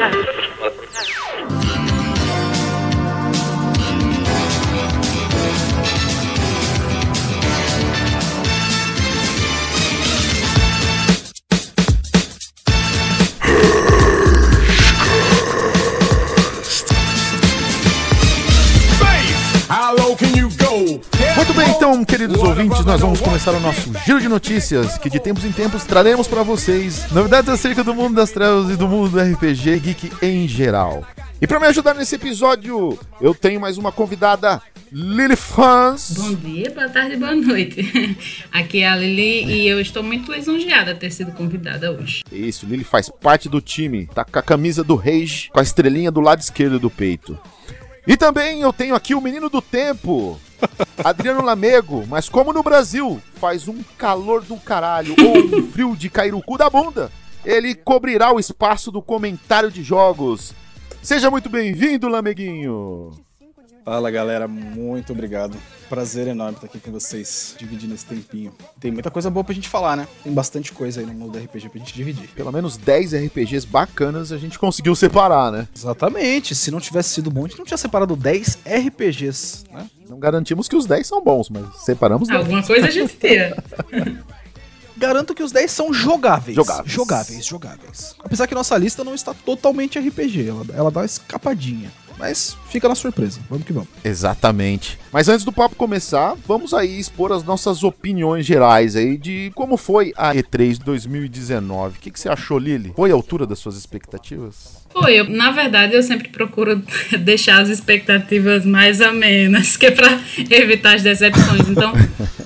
Muito nós vamos começar o nosso giro de notícias, que de tempos em tempos traremos para vocês novidades acerca do mundo das trevas e do mundo do RPG geek em geral. E para me ajudar nesse episódio, eu tenho mais uma convidada, Lily Fans. Bom dia, boa tarde, boa noite. Aqui é a Lili e eu estou muito lisonjeada de ter sido convidada hoje. Isso, Lily faz parte do time, tá com a camisa do Rage, com a estrelinha do lado esquerdo do peito. E também eu tenho aqui o menino do tempo, Adriano Lamego, mas como no Brasil faz um calor do caralho ou um frio de cair o cu da bunda, ele cobrirá o espaço do comentário de jogos. Seja muito bem-vindo, Lameguinho. Fala galera, muito obrigado. Prazer enorme estar aqui com vocês, dividindo esse tempinho. Tem muita coisa boa pra gente falar, né? Tem bastante coisa aí no mundo do RPG pra gente dividir. Pelo menos 10 RPGs bacanas a gente conseguiu separar, né? Exatamente, se não tivesse sido bom, a gente não tinha separado 10 RPGs, né? Não garantimos que os 10 são bons, mas separamos 10. Alguma coisa a gente tem. Garanto que os 10 são jogáveis. Jogáveis. Jogáveis, jogáveis. Apesar que nossa lista não está totalmente RPG, ela, ela dá uma escapadinha. Mas fica na surpresa. Vamos que vamos. Exatamente. Mas antes do papo começar, vamos aí expor as nossas opiniões gerais aí de como foi a E3 2019. O que, que você achou, Lili? Foi à altura das suas expectativas? Foi, eu, na verdade eu sempre procuro deixar as expectativas mais amenas, que é pra evitar as decepções. Então,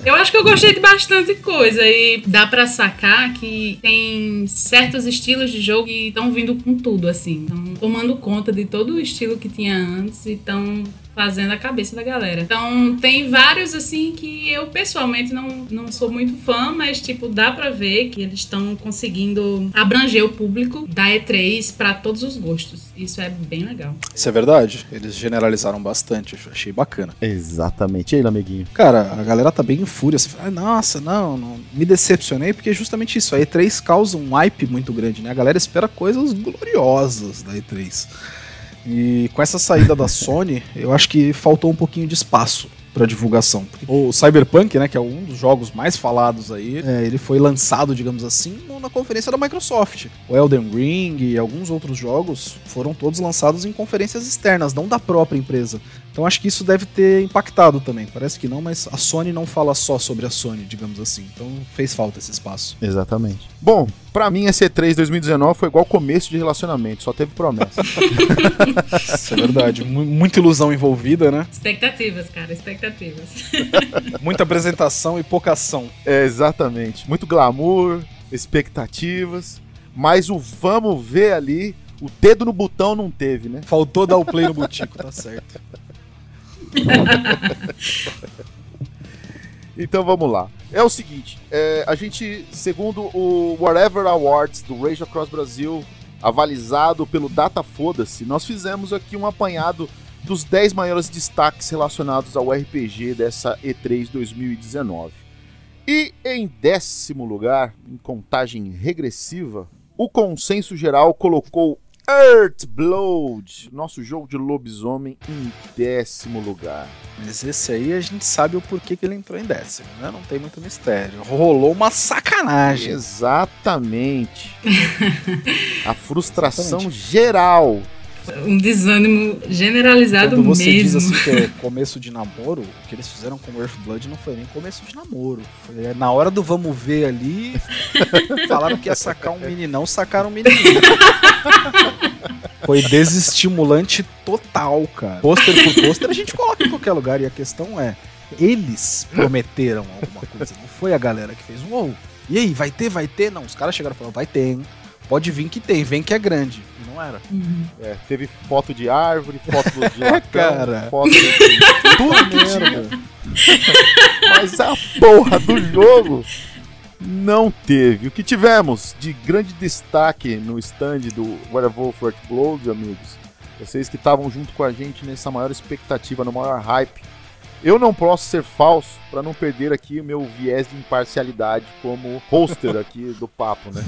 eu acho que eu gostei de bastante coisa e dá pra sacar que tem certos estilos de jogo que estão vindo com tudo, assim. Estão tomando conta de todo o estilo que tinha antes e estão fazendo a cabeça da galera. Então, tem vários, assim, que eu pessoalmente não, não sou muito fã, mas, tipo, dá pra ver que eles estão conseguindo abranger o público da E3 pra todos os gostos. Isso é bem legal. Isso é verdade. Eles generalizaram bastante, eu achei bacana. Exatamente. E aí, amiguinho? Cara, a galera tá bem em fúria. Você fala, "Ah, nossa, não, não. Me decepcionei porque é justamente isso. A E3 causa um hype muito grande, né? A galera espera coisas gloriosas da E3. E com essa saída da Sony, eu acho que faltou um pouquinho de espaço para divulgação. O Cyberpunk, né, que é um dos jogos mais falados aí, é, ele foi lançado, digamos assim, na conferência da Microsoft. O Elden Ring e alguns outros jogos foram todos lançados em conferências externas, não da própria empresa. Então acho que isso deve ter impactado também. Parece que não, mas a Sony não fala só sobre a Sony, digamos assim. Então fez falta esse espaço. Exatamente. Bom, pra mim esse E3 2019 foi igual começo de relacionamento, só teve promessa. Isso é verdade. Mu- Muita ilusão envolvida, né? Expectativas, cara, expectativas. Muita apresentação e pouca ação. é, exatamente. Muito glamour, expectativas, mas o vamos ver ali, o dedo no botão não teve, né? Faltou dar o play no butico, tá certo. Então vamos lá. É o seguinte, é, a gente, segundo o Whatever Awards do Rage Across Brasil, avalizado pelo Data Foda-se, nós fizemos aqui um apanhado dos 10 maiores destaques relacionados ao RPG dessa E3 2019. E em décimo lugar, em contagem regressiva, o consenso geral colocou Earthblood, nosso jogo de lobisomem, em décimo lugar. Mas esse aí a gente sabe o porquê que ele entrou em décimo, né? Não tem muito mistério. Rolou uma sacanagem. Exatamente. A frustração Exatamente. geral. Um desânimo generalizado Quando você diz mesmo. assim que é começo de namoro, o que eles fizeram com o Earthblood não foi nem começo de namoro. Foi é, na hora do vamos ver ali, falaram que ia sacar um meninão, sacaram um menininho. Foi desestimulante total, cara. Pôster por pôster a gente coloca em qualquer lugar e a questão é, eles prometeram alguma coisa, não foi a galera que fez um ou. E aí, vai ter, vai ter? Não, os caras chegaram e falaram, vai ter, hein? Pode vir que tem, vem que é grande. E não era. Uhum. É, teve foto de árvore, foto de latão, Cara. foto de tudo que tinha. Mas a porra do jogo não teve. O que tivemos de grande destaque no stand do Werewolf Earthblood, amigos, vocês que estavam junto com a gente nessa maior expectativa, no maior hype, Eu não posso ser falso para não perder aqui o meu viés de imparcialidade como hoster aqui do papo, né?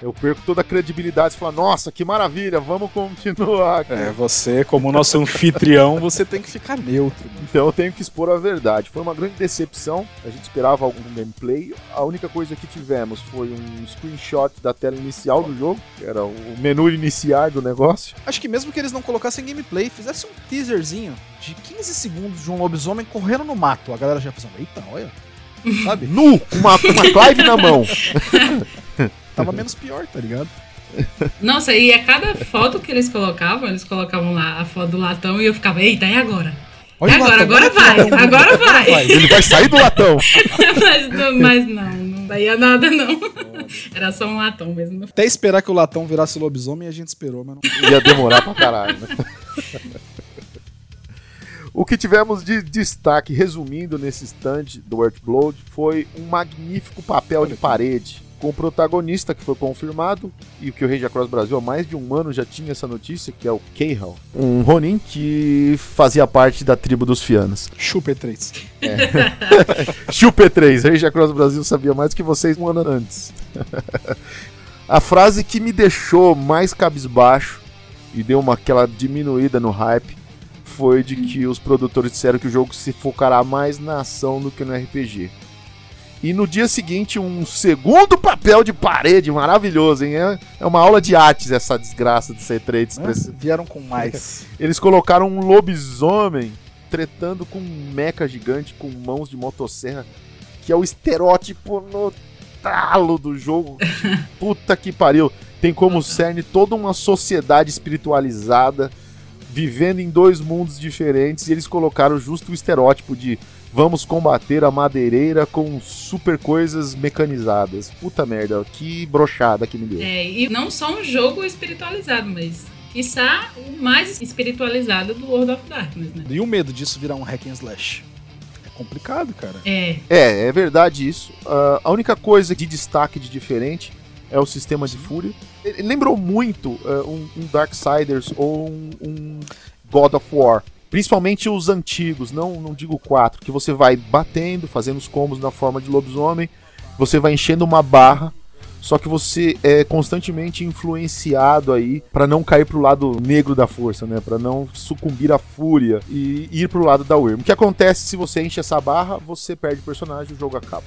Eu perco toda a credibilidade e falo, nossa, que maravilha, vamos continuar. Aqui. É, você, como nosso anfitrião, você tem que ficar neutro. Então eu tenho que expor a verdade. Foi uma grande decepção, a gente esperava algum gameplay. A única coisa que tivemos foi um screenshot da tela inicial do jogo, que era o menu iniciar do negócio. Acho que mesmo que eles não colocassem gameplay, fizessem um teaserzinho de 15 segundos de um lobisomem correndo no mato. A galera já pensando, eita, olha. Sabe? Nu, com uma, uma clive na mão. Tava menos pior, tá ligado? Nossa, e a cada foto que eles colocavam, eles colocavam lá a foto do latão e eu ficava, eita, e agora? Olha e o agora? latão, Agora vai, olha o agora vai. Ele vai sair do latão. mas, não, mas não, não daía nada não. Era só um latão mesmo. Até esperar que o latão virasse lobisomem, a gente esperou, mas não. Ia demorar pra caralho, né? O que tivemos de destaque, resumindo nesse stand do Earthblood, foi um magnífico papel de parede com o protagonista que foi confirmado e que o Rage Across Brasil há mais de um ano já tinha essa notícia, que é o Keihal, um Ronin que fazia parte da tribo dos Fianas. Chupa 3 Chupa 3 Rage Across Brasil sabia mais que vocês um ano antes. A frase que me deixou mais cabisbaixo e deu uma aquela diminuída no hype foi de que os produtores disseram que o jogo se focará mais na ação do que no RPG. E no dia seguinte, um segundo papel de parede maravilhoso, hein? É, é uma aula de artes essa desgraça de C3. É, vieram com mais. Eles colocaram um lobisomem tretando com um mecha gigante com mãos de motosserra, que é o estereótipo no talo do jogo. Puta que pariu. Tem como cerne toda uma sociedade espiritualizada vivendo em dois mundos diferentes e eles colocaram justo o estereótipo de vamos combater a madeireira com super coisas mecanizadas. Puta merda, que brochada que me deu. É, e não só um jogo espiritualizado, mas quiçá o mais espiritualizado do World of Darkness, né? E o medo disso virar um hack and slash? É complicado, cara. É. É, é verdade isso. Uh, a única coisa de destaque de diferente é o sistema de fúria. Ele lembrou muito uh, um, um Darksiders ou um, um God of War. Principalmente os antigos, não, não digo quatro, que você vai batendo, fazendo os combos na forma de lobisomem, você vai enchendo uma barra, só que você é constantemente influenciado aí para não cair pro lado negro da força, né? Para não sucumbir à fúria e ir pro lado da Wyrm. O que acontece se você enche essa barra, você perde o personagem, o jogo acaba.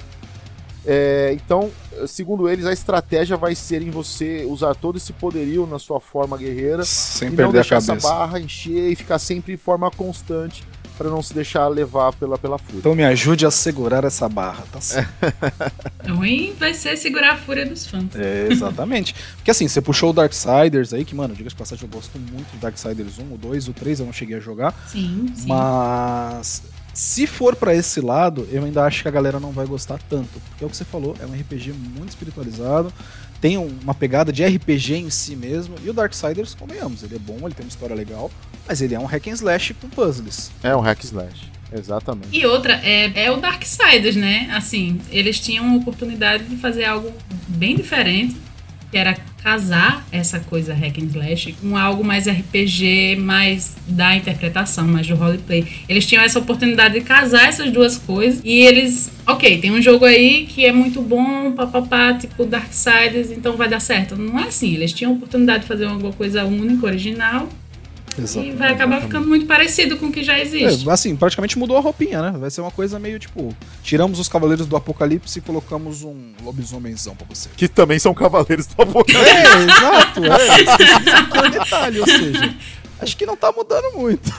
É, então, segundo eles, a estratégia vai ser em você usar todo esse poderio na sua forma guerreira Sem e perder não deixar a cabeça. essa barra encher e ficar sempre em forma constante para não se deixar levar pela, pela fúria. Então me ajude a segurar essa barra, tá certo? Ruim vai ser segurar a fúria dos fãs. É, exatamente. Porque assim, você puxou o Darksiders aí, que, mano, diga de passagem, eu gosto muito do Darksiders 1, o 2, o 3 eu não cheguei a jogar. Sim, sim. Mas se for pra esse lado, eu ainda acho que a galera não vai gostar tanto. Porque é o que você falou, é um RPG muito espiritualizado, tem um- uma pegada de RPG em si mesmo. E o Darksiders, convenhamos, ele é bom, ele tem uma história legal, mas ele é um hack and slash com puzzles. É um hack slash, exatamente. E outra, é, é o Darksiders, né? Assim, eles tinham a oportunidade de fazer algo bem diferente, que era casar essa coisa hack and slash com algo mais RPG, mais da interpretação, mais do roleplay. Eles tinham essa oportunidade de casar essas duas coisas e eles, ok, tem um jogo aí que é muito bom, papapá, tipo Darksiders, então vai dar certo. Não é assim, eles tinham a oportunidade de fazer alguma coisa única, original, e vai acabar ficando muito parecido com o que já existe. É, assim, praticamente mudou a roupinha, né? Vai ser uma coisa meio tipo: tiramos os Cavaleiros do Apocalipse e colocamos um lobisomenzão pra você. Que também são cavaleiros do apocalipse. É, exato, é. Isso é um detalhe, ou seja, acho que não tá mudando muito.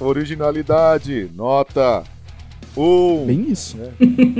Originalidade, nota 1. Bem isso.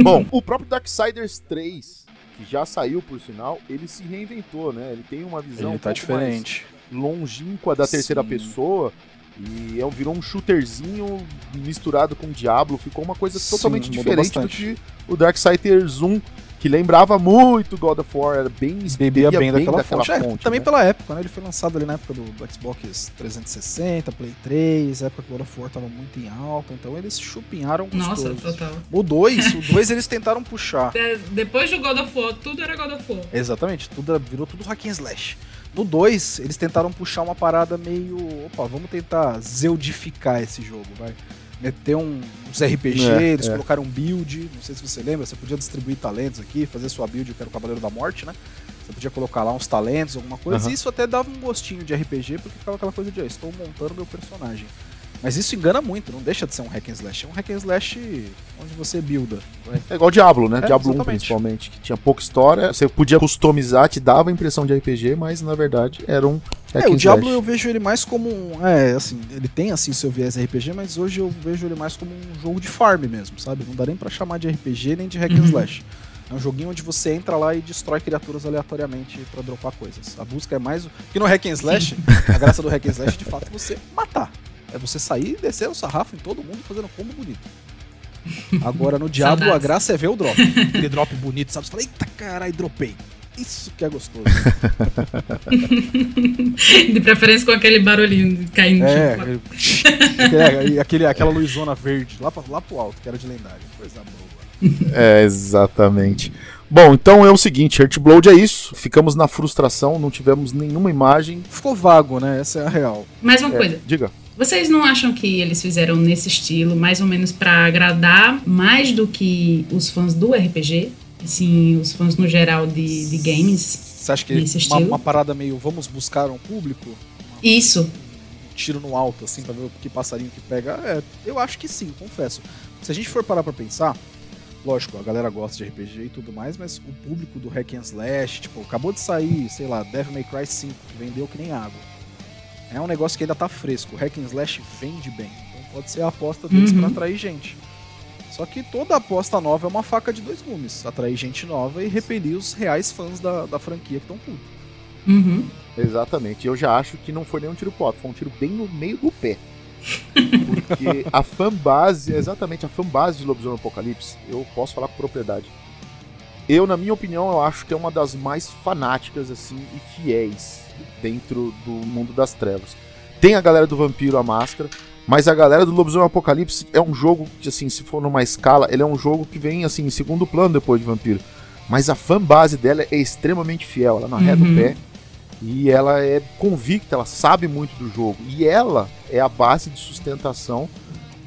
Bom, o próprio Darksiders 3, que já saiu por sinal, ele se reinventou, né? Ele tem uma visão Ele um tá pouco mais diferente. Longínqua da terceira Sim. pessoa. E é um- virou um shooterzinho misturado com Diablo. Ficou uma coisa Sim, totalmente diferente do bastante. que o Darksiders 1, que lembrava muito God of War. Era bem, Bebia bem, daquela, daquela fonte. É, fonte, também né? pela época, né? Ele foi lançado ali na época do, do Xbox 360, Play 3, época que God of War tava muito em alta, então eles chupinharam Nossa, gostoso. total. O 2, o 2 eles tentaram puxar. De- Depois do God of War, tudo era God of War. Exatamente, tudo virou tudo hack and slash. No 2, eles tentaram puxar uma parada meio, opa, vamos tentar zeudificar esse jogo, vai. meter um, uns RPG, É, eles é. colocaram um build, não sei se você lembra, você podia distribuir talentos aqui, fazer sua build, que era o Cavaleiro da Morte, né? Você podia colocar lá uns talentos, alguma coisa, e isso até dava um gostinho de RPG, porque ficava aquela coisa de, ah, estou montando meu personagem. Mas isso engana muito, não deixa de ser um hack and slash. É um hack and slash onde você builda. vai. É igual Diablo, né? É, Diablo 1 exatamente. principalmente, que tinha pouca história. Você podia customizar, te dava a impressão de RPG, mas na verdade era um hack É, o Diablo slash. eu vejo ele mais como um. É, assim, ele tem assim seu viés RPG, mas hoje eu vejo ele mais como um jogo de farm mesmo, sabe? Não dá nem pra chamar de RPG nem de hack and Uhum. slash. É um joguinho onde você entra lá e destrói criaturas aleatoriamente pra dropar coisas. A busca é mais. o- Que no hack and slash, a graça do hack and slash é de fato você matar. É você sair e descer o sarrafo em todo mundo fazendo combo bonito. Agora no Diablo a graça é ver o drop. Aquele drop bonito, sabe? Você fala, eita caralho, dropei. Isso que é gostoso. De preferência com aquele barulhinho caindo É, é, e aquele, aquela luzona verde lá, pra, lá pro alto, que era de lendário. Coisa boa. É, exatamente. Bom, então é o seguinte, Heartblood é isso. Ficamos na frustração, não tivemos nenhuma imagem. Ficou vago, né? Essa é a real. Mais uma É, coisa, diga. Vocês não acham que eles fizeram nesse estilo, mais ou menos pra agradar mais do que os fãs do RPG? Assim, os fãs no geral de, de games? Você acha que uma, uma parada meio vamos buscar um público? Isso. Um tiro no alto, assim, pra ver o que passarinho que pega? É, eu acho que sim, confesso. Se a gente for parar pra pensar, lógico, a galera gosta de RPG e tudo mais, mas o público do Hack and Slash, tipo, acabou de sair, sei lá, Devil May Cry 5, que vendeu que nem água. É um negócio que ainda tá fresco. O Hack and Slash vende bem. Então pode ser a aposta deles Uhum. pra atrair gente. Só que toda aposta nova é uma faca de dois gumes. Atrair gente nova e repelir os reais fãs da, da franquia que estão putos. Uhum. Exatamente. Eu já acho que não foi nem um tiro pro alto, foi um tiro bem no meio do pé. Porque a fanbase, exatamente a fanbase de Lobisomem Apocalipse, eu posso falar com propriedade. Eu, na minha opinião, eu acho que é uma das mais fanáticas assim e fiéis dentro do mundo das trevas. Tem a galera do Vampiro a Máscara, mas a galera do Lobisomem Apocalipse é um jogo que, assim, se for numa escala, ele é um jogo que vem assim em segundo plano depois de Vampiro. Mas a fanbase dela é extremamente fiel, ela não arreda o Uhum. pé. E ela é convicta, ela sabe muito do jogo. E ela é a base de sustentação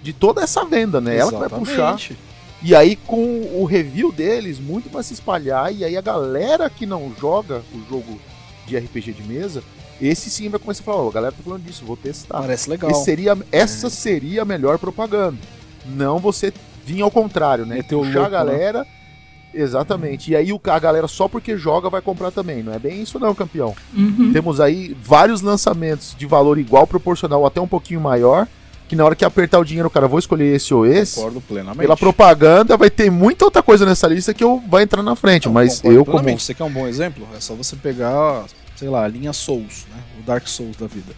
de toda essa venda, né? Ela que vai puxar. Exatamente. E aí, com o review deles, muito vai se espalhar. E aí, a galera que não joga o jogo de RPG de mesa, esse sim vai começar a falar: Ó, a galera tá falando disso, vou testar. Parece legal. Esse seria, essa seria a melhor propaganda. Não você vir ao contrário, né? Meter o Puxar a louco, né? galera. Exatamente. E aí o, a galera só porque joga vai comprar também. Não é bem isso não, campeão. Uhum. Temos aí vários lançamentos de valor igual, proporcional ou até um pouquinho maior. Que na hora que apertar o dinheiro, cara, vou escolher esse ou esse. Concordo plenamente. Pela propaganda, vai ter muita outra coisa nessa lista que eu vai entrar na frente. Não, mas eu, como. Você quer um bom exemplo? É só você pegar, sei lá, a linha Souls, né? O Dark Souls da vida.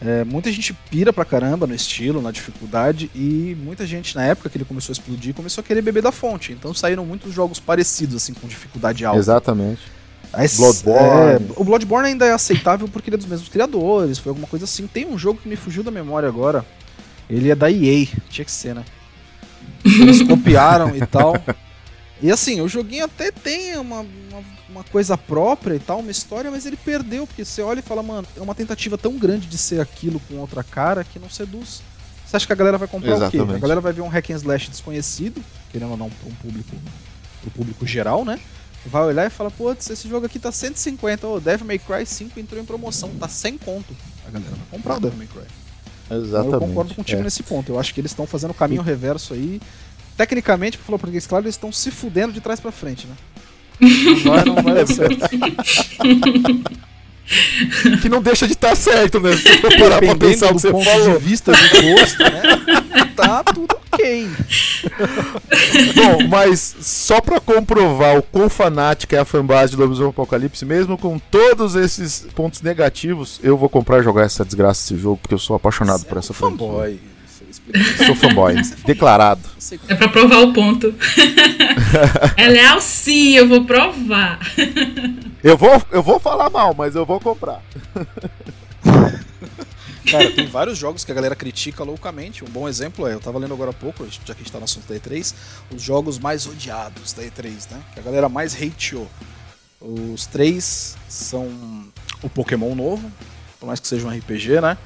É, muita gente pira pra caramba no estilo, na dificuldade, e muita gente, na época que ele começou a explodir, começou a querer beber da fonte. Então saíram muitos jogos parecidos, assim, com dificuldade alta. Exatamente. Aí, Bloodborne. é, o Bloodborne ainda é aceitável porque ele é dos mesmos criadores, foi alguma coisa assim. Tem um jogo que me fugiu da memória agora. Ele é da EA, tinha que ser, né? Eles copiaram e tal. E assim, o joguinho até tem uma, uma, uma coisa própria e tal, uma história, mas ele perdeu, porque você olha e fala, mano, é uma tentativa tão grande de ser aquilo com outra cara que não seduz. Você acha que a galera vai comprar o quê? Exatamente. A galera vai ver um hack and slash desconhecido, querendo ou não, para um público, pro público geral, né? Vai olhar e fala, putz, esse jogo aqui tá 150, ô, Devil May Cry 5 entrou em promoção, tá 100 conto. A galera vai comprar o Devil May Cry. Exatamente. Eu concordo contigo é. nesse ponto. Eu acho que eles estão fazendo o caminho reverso aí. Tecnicamente, pra falar português claro, eles estão se fudendo de trás pra frente, né? Não vai, não vai dar certo. Que não deixa de estar certo, né? Se for parar pra pensar o do que você ponto falou. de vista do gosto, né? Tá tudo ok. Bom, mas só pra comprovar o quão fanática é a fanbase de Lobisomem Apocalipse, mesmo com todos esses pontos negativos, eu vou comprar e jogar essa desgraça desse jogo, porque eu sou apaixonado por essa franquia. fanboy. Sou fanboy, declarado. É pra provar o ponto. é leal sim, eu vou provar. Eu vou, eu vou falar mal, mas eu vou comprar. Cara, tem vários jogos que a galera critica loucamente. Um bom exemplo é, eu tava lendo agora há pouco, já que a gente tá no assunto da E3, os jogos mais odiados da E3, né? Que a galera mais hateou. Os três são o Pokémon novo, por mais que seja um RPG, né?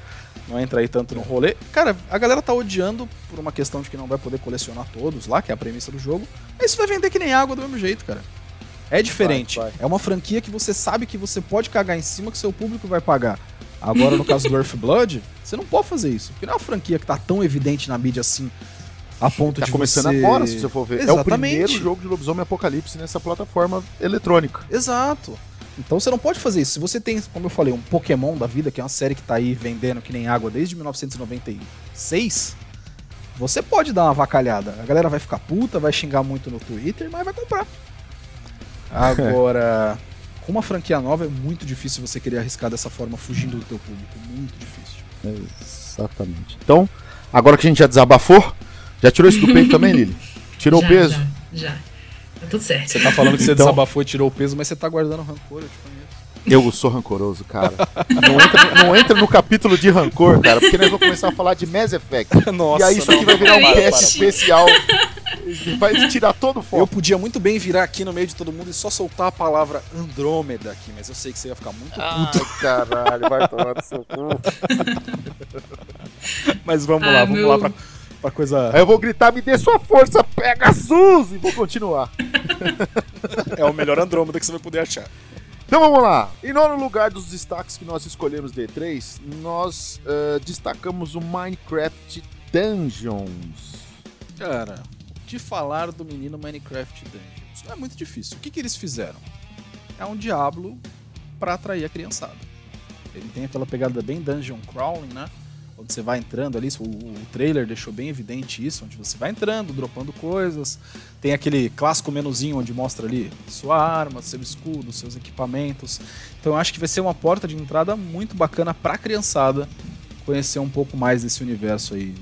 Não entra aí tanto no rolê. Cara, a galera tá odiando por uma questão de que não vai poder colecionar todos lá, que é a premissa do jogo. Mas isso vai vender que nem água do mesmo jeito, cara. É diferente. Vai, vai. É uma franquia que você sabe que você pode cagar em cima que seu público vai pagar. Agora, no caso do Earthblood, você não pode fazer isso. Porque não é uma franquia que tá tão evidente na mídia assim, a ponto tá de começando você... agora, se você for ver. Exatamente. É o primeiro jogo de lobisomem apocalipse nessa plataforma eletrônica. Exato. Então você não pode fazer isso. Se você tem, como eu falei, um Pokémon da vida, que é uma série que tá aí vendendo que nem água desde 1996, você pode dar uma vacalhada. A galera vai ficar puta, vai xingar muito no Twitter, mas vai comprar. Agora, com uma franquia nova é muito difícil você querer arriscar dessa forma fugindo do teu público. Muito difícil. Exatamente. Então, agora que a gente já desabafou, já tirou isso do peito também, Lili? Tirou já, o peso? Já, já. Tá tudo certo. Você tá falando que você então... desabafou e tirou o peso, mas você tá guardando rancor, eu te conheço. Eu sou rancoroso, cara. Não entra, não entra no capítulo de rancor, cara, porque nós vamos começar a falar de Mass Effect. Nossa, e aí isso aqui vai virar um cast especial. Vai tirar todo o foco. Eu podia muito bem virar aqui no meio de todo mundo e só soltar a palavra Andrômeda aqui, mas eu sei que você ia ficar muito puto. Ai, caralho, vai tomar no seu cu. mas vamos ah, lá, vamos meu... lá pra pra coisa. Aí eu vou gritar, me dê sua força, pega Sus! E vou continuar. é o melhor Andrômeda que você vai poder achar. Então vamos lá. Em nono lugar dos destaques que nós escolhemos D3, nós uh, destacamos o Minecraft Dungeons. Cara, de falar do menino Minecraft Dungeons não é muito difícil. O que, que eles fizeram? É um Diablo para atrair a criançada. Ele tem aquela pegada bem dungeon crawling, né? Onde você vai entrando ali, o, o, trailer deixou bem evidente isso, onde você vai entrando, dropando coisas. Tem aquele clássico menuzinho onde mostra ali sua arma, seu escudo, seus equipamentos. Então eu acho que vai ser uma porta de entrada muito bacana pra criançada conhecer um pouco mais desse universo aí.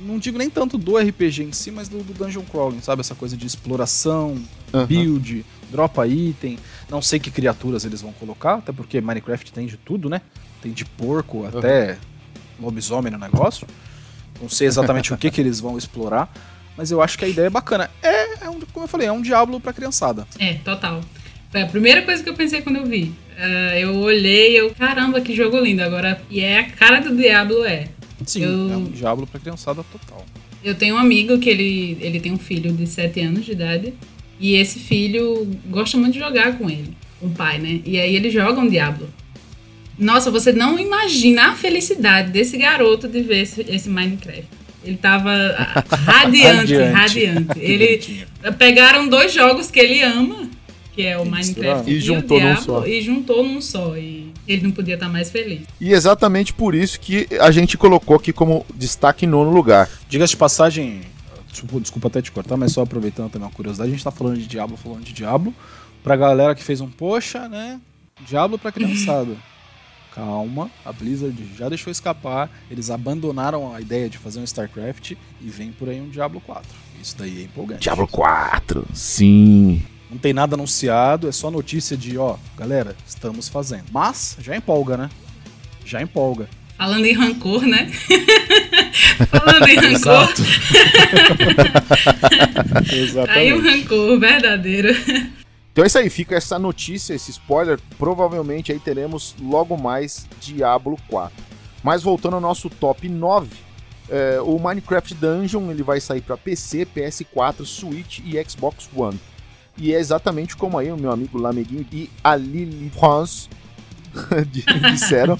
Não digo nem tanto do RPG em si, mas do, do dungeon crawling, sabe? Essa coisa de exploração, uhum. build, dropa item. Não sei que criaturas eles vão colocar, até porque Minecraft tem de tudo, né? Tem de porco uhum. Lobisomem no negócio. Não sei exatamente o que, que eles vão explorar, mas eu acho que a ideia é bacana. É, é um, como eu falei, é um Diablo pra criançada. É, total. Foi a primeira coisa que eu pensei quando eu vi. Uh, eu olhei eu, caramba, que jogo lindo. Agora, e é a cara do Diablo, é. Sim, eu, é um Diablo pra criançada total. Eu tenho um amigo que ele, ele tem um filho de 7 anos de idade. E esse filho gosta muito de jogar com ele, com o pai, né? E aí eles jogam Diablo. Nossa, você não imagina a felicidade desse garoto de ver esse, esse Minecraft. Ele tava radiante, radiante. Ele pegaram dois jogos que ele ama, que é o Minecraft e, e juntou Diablo, num só. E juntou num só. E ele não podia estar mais feliz. E exatamente por isso que a gente colocou aqui como destaque em nono lugar. Diga-se de passagem, desculpa, desculpa até te cortar, mas só aproveitando também uma curiosidade, a gente tá falando de Diablo, falando de Diablo. Pra galera que fez um poxa, né? Diablo pra criançada. Calma, a Blizzard já deixou escapar, eles abandonaram a ideia de fazer um StarCraft e vem por aí um Diablo 4. Isso daí é empolgante. Diablo 4, sim. Não tem nada anunciado, é só notícia de, ó, galera, estamos fazendo. Mas já empolga, né? Já empolga. Falando em rancor, né? Falando em rancor. Exatamente. Aí o rancor verdadeiro. Então é isso aí, fica essa notícia, esse spoiler. Provavelmente aí teremos logo mais Diablo 4. Mas voltando ao nosso top 9, é, o Minecraft Dungeon ele vai sair para PC, PS4, Switch e Xbox One. E é exatamente como aí o meu amigo Lameguinho e a Lily France disseram.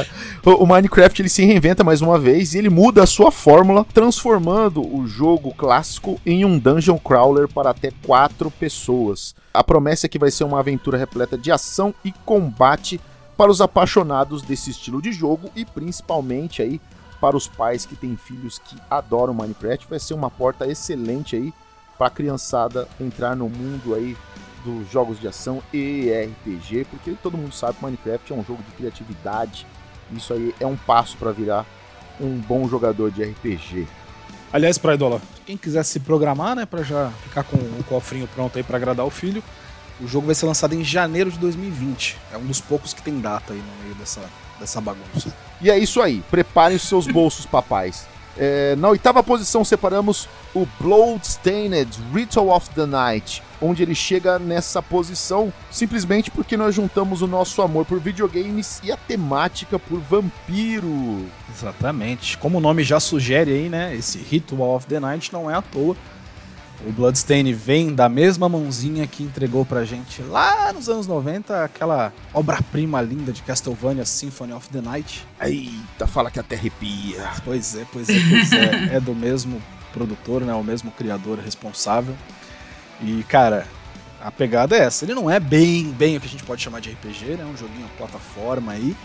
o Minecraft ele se reinventa mais uma vez e ele muda a sua fórmula, transformando o jogo clássico em um dungeon crawler para até quatro pessoas. A promessa é que vai ser uma aventura repleta de ação e combate para os apaixonados desse estilo de jogo e principalmente aí para os pais que têm filhos que adoram Minecraft. Vai ser uma porta excelente aí para a criançada entrar no mundo aí dos jogos de ação e RPG, porque todo mundo sabe que Minecraft é um jogo de criatividade. Isso aí é um passo para virar um bom jogador de RPG. Aliás, para Idola, quem quiser se programar, né, para já ficar com o cofrinho pronto aí para agradar o filho, o jogo vai ser lançado em janeiro de 2020. É um dos poucos que tem data aí no meio dessa, dessa bagunça. E é isso aí. Preparem os seus bolsos, papais. É, na oitava posição separamos o Bloodstained Ritual of the Night, onde ele chega nessa posição simplesmente porque nós juntamos o nosso amor por videogames e a temática por vampiro. Exatamente. Como o nome já sugere aí, né? Esse Ritual of the Night não é à toa. O Bloodstained vem da mesma mãozinha que entregou pra gente lá nos anos 90 aquela obra-prima linda de Castlevania Symphony of the Night. Eita, fala que até arrepia. Pois é, pois é, pois é. é do mesmo produtor, né? O mesmo criador responsável. E, cara, a pegada é essa. Ele não é bem, bem o que a gente pode chamar de RPG, né? Um joguinho plataforma aí.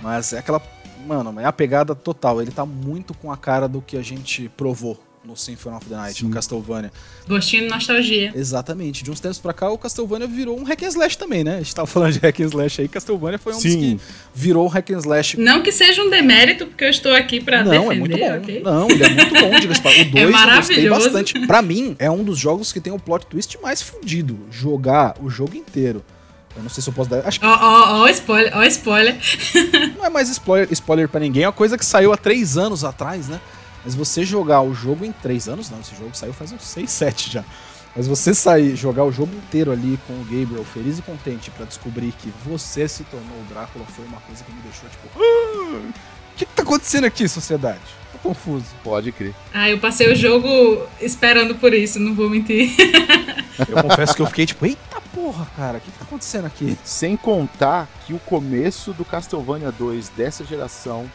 Mas é aquela. Mano, é a pegada total. Ele tá muito com a cara do que a gente provou no Symphony of the Night, Sim. no Castlevania. Gostinho de nostalgia. Exatamente. De uns tempos pra cá, o Castlevania virou um hack and slash também, né? A gente tava falando de hack and slash aí, Castlevania foi um Sim. dos que virou um hack and slash. Não que seja um demérito, porque eu estou aqui pra Não, defender, é muito bom. Okay? Não, ele é muito bom, diga O 2 é eu gostei bastante. Pra mim, é um dos jogos que tem o plot twist mais fudido. Jogar o jogo inteiro. Eu não sei se eu posso dar. Acho que. Ó, ó, ó, spoiler, ó, spoiler. não é mais spoiler, spoiler pra ninguém, é uma coisa que saiu há três anos atrás, né? Mas você jogar o jogo em três anos, não, esse jogo saiu faz uns 6, 7 já. Mas você sair, jogar o jogo inteiro ali com o Gabriel feliz e contente para descobrir que você se tornou o Drácula foi uma coisa que me deixou tipo. Ah, o que, que tá acontecendo aqui, sociedade? Tô confuso. Pode crer. Ah, eu passei o jogo esperando por isso, não vou mentir. eu confesso que eu fiquei tipo, eita porra, cara, o que, que tá acontecendo aqui? Sem contar que o começo do Castlevania 2 dessa geração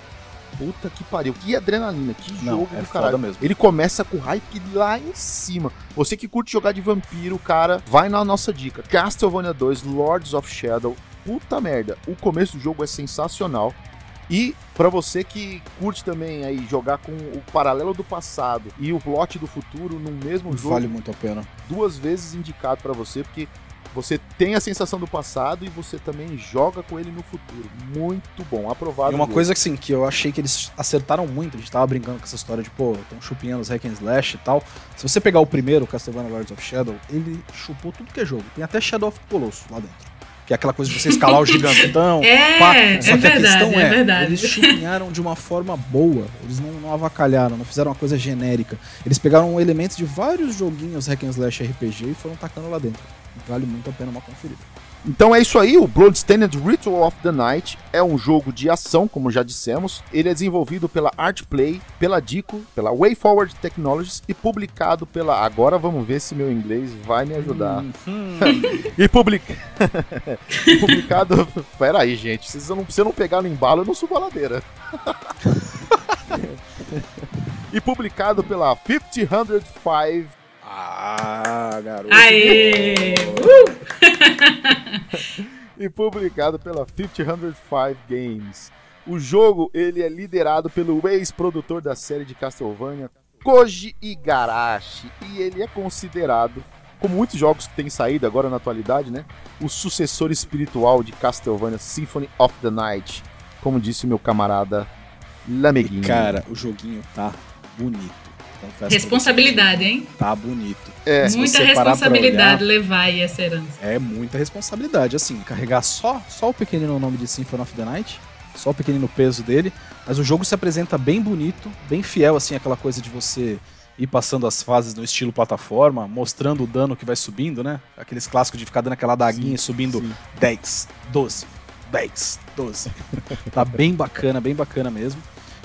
Puta que pariu. Que adrenalina, que Não, jogo é do caralho. Mesmo. Ele começa com hype lá em cima. Você que curte jogar de vampiro, cara, vai na nossa dica. Castlevania 2, Lords of Shadow. Puta merda. O começo do jogo é sensacional. E para você que curte também aí jogar com o paralelo do passado e o plot do futuro no mesmo jogo, vale muito a pena. Duas vezes indicado para você, porque você tem a sensação do passado e você também joga com ele no futuro. Muito bom, aprovado. E uma coisa assim, que eu achei que eles acertaram muito, a gente tava brincando com essa história de, pô, estão chupinhando os hack and slash e tal. Se você pegar o primeiro, Castlevania Lords of Shadow, ele chupou tudo que é jogo. Tem até Shadow of the Colossus lá dentro. Que é aquela coisa de você escalar o gigantão. É, pá. Só é que verdade, a questão é, é eles chupinharam de uma forma boa. Eles não, não avacalharam, não fizeram uma coisa genérica. Eles pegaram elementos de vários joguinhos hack and slash RPG e foram tacando lá dentro. Vale muito a pena uma conferida. Então é isso aí, o Bloodstained Ritual of the Night é um jogo de ação, como já dissemos. Ele é desenvolvido pela Artplay, pela Dico, pela WayForward Technologies e publicado pela. Agora vamos ver se meu inglês vai me ajudar. Hum. e, public... e publicado. Pera aí, gente. Se eu não, se eu não pegar no embalo, eu não subo a ladeira. e publicado pela 5005 ah, garoto. Aê! Uh! e publicado pela 5005 Games. O jogo ele é liderado pelo ex-produtor da série de Castlevania, Koji Igarashi, e ele é considerado, como muitos jogos que têm saído agora na atualidade, né, o sucessor espiritual de Castlevania Symphony of the Night, como disse o meu camarada Lameguinho. Cara, o joguinho tá bonito. Confesso responsabilidade, hein? Tá bonito. É. Muita responsabilidade olhar, levar aí essa herança. É muita responsabilidade, assim, carregar só, só o pequenino nome de Symphony of the Night, só o pequenino peso dele, mas o jogo se apresenta bem bonito, bem fiel, assim, aquela coisa de você ir passando as fases no estilo plataforma, mostrando o dano que vai subindo, né? Aqueles clássicos de ficar dando aquela daguinha e subindo sim. 10, 12, 10, 12. tá bem bacana, bem bacana mesmo.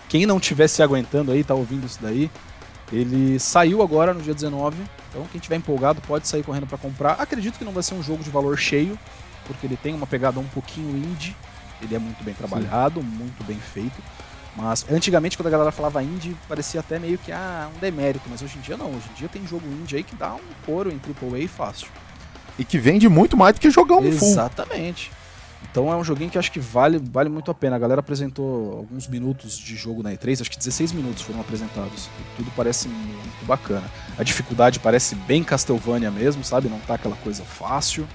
Quem não tivesse aguentando aí, tá ouvindo isso daí, ele saiu agora no dia 19, então quem tiver empolgado pode sair correndo para comprar. Acredito que não vai ser um jogo de valor cheio, porque ele tem uma pegada um pouquinho indie. Ele é muito bem trabalhado, Sim. muito bem feito. Mas antigamente, quando a galera falava indie, parecia até meio que ah, um demérito. Mas hoje em dia não. Hoje em dia tem jogo indie aí que dá um couro em AAA fácil. E que vende muito mais do que jogar um full. Exatamente. Então é um joguinho que acho que vale, vale muito a pena. A galera apresentou alguns minutos de jogo na E3, acho que 16 minutos foram apresentados. Tudo parece muito bacana. A dificuldade parece bem Castlevania mesmo, sabe? Não tá aquela coisa fácil.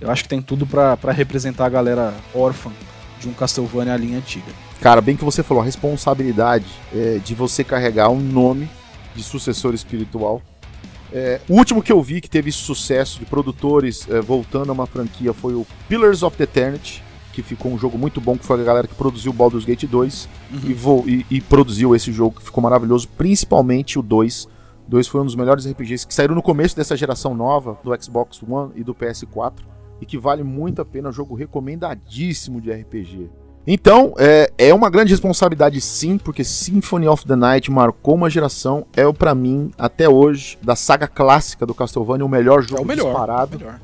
Eu acho que tem tudo para representar a galera órfã de um Castlevania à linha antiga. Cara, bem que você falou, a responsabilidade é, de você carregar um nome de sucessor espiritual é, o último que eu vi que teve sucesso de produtores é, voltando a uma franquia foi o Pillars of the Eternity, que ficou um jogo muito bom, que foi a galera que produziu o Baldur's Gate 2 uhum. e, e, e, produziu esse jogo que ficou maravilhoso, principalmente o 2. 2 foi um dos melhores RPGs que saíram no começo dessa geração nova do Xbox One e do PS4 e que vale muito a pena, jogo recomendadíssimo de RPG. Então, é, é uma grande responsabilidade sim, porque Symphony of the Night marcou uma geração, é para mim, até hoje, da saga clássica do Castlevania, o melhor jogo é o melhor, disparado. O melhor.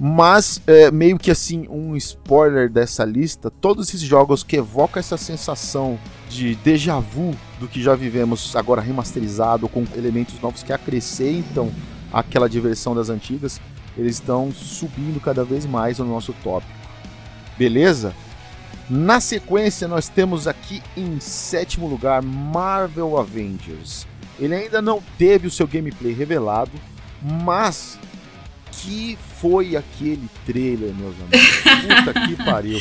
Mas, é, meio que assim, um spoiler dessa lista, todos esses jogos que evocam essa sensação de déjà vu do que já vivemos agora remasterizado, com elementos novos que acrescentam aquela diversão das antigas, eles estão subindo cada vez mais no nosso tópico. Beleza? Na sequência, nós temos aqui em sétimo lugar Marvel Avengers. Ele ainda não teve o seu gameplay revelado, mas que foi aquele trailer, meus amigos? Puta que pariu.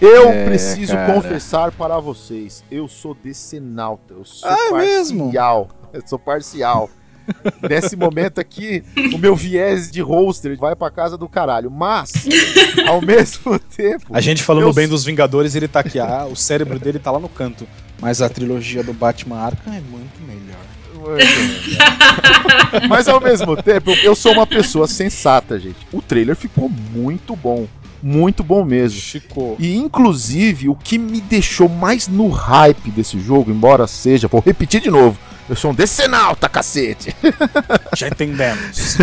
Eu é, preciso cara. confessar para vocês, eu sou decenalta, eu sou ah, é parcial. É eu sou parcial. Nesse momento aqui, o meu viés de roster vai pra casa do caralho. Mas, ao mesmo tempo. A gente falando eu... bem dos Vingadores, ele tá aqui. Ah, o cérebro dele tá lá no canto. Mas a trilogia do Batman Arkham é muito melhor. Mas ao mesmo tempo, eu sou uma pessoa sensata, gente. O trailer ficou muito bom. Muito bom mesmo. Ficou. E inclusive, o que me deixou mais no hype desse jogo, embora seja, vou repetir de novo, eu sou um decenalta, cacete. Já entendemos.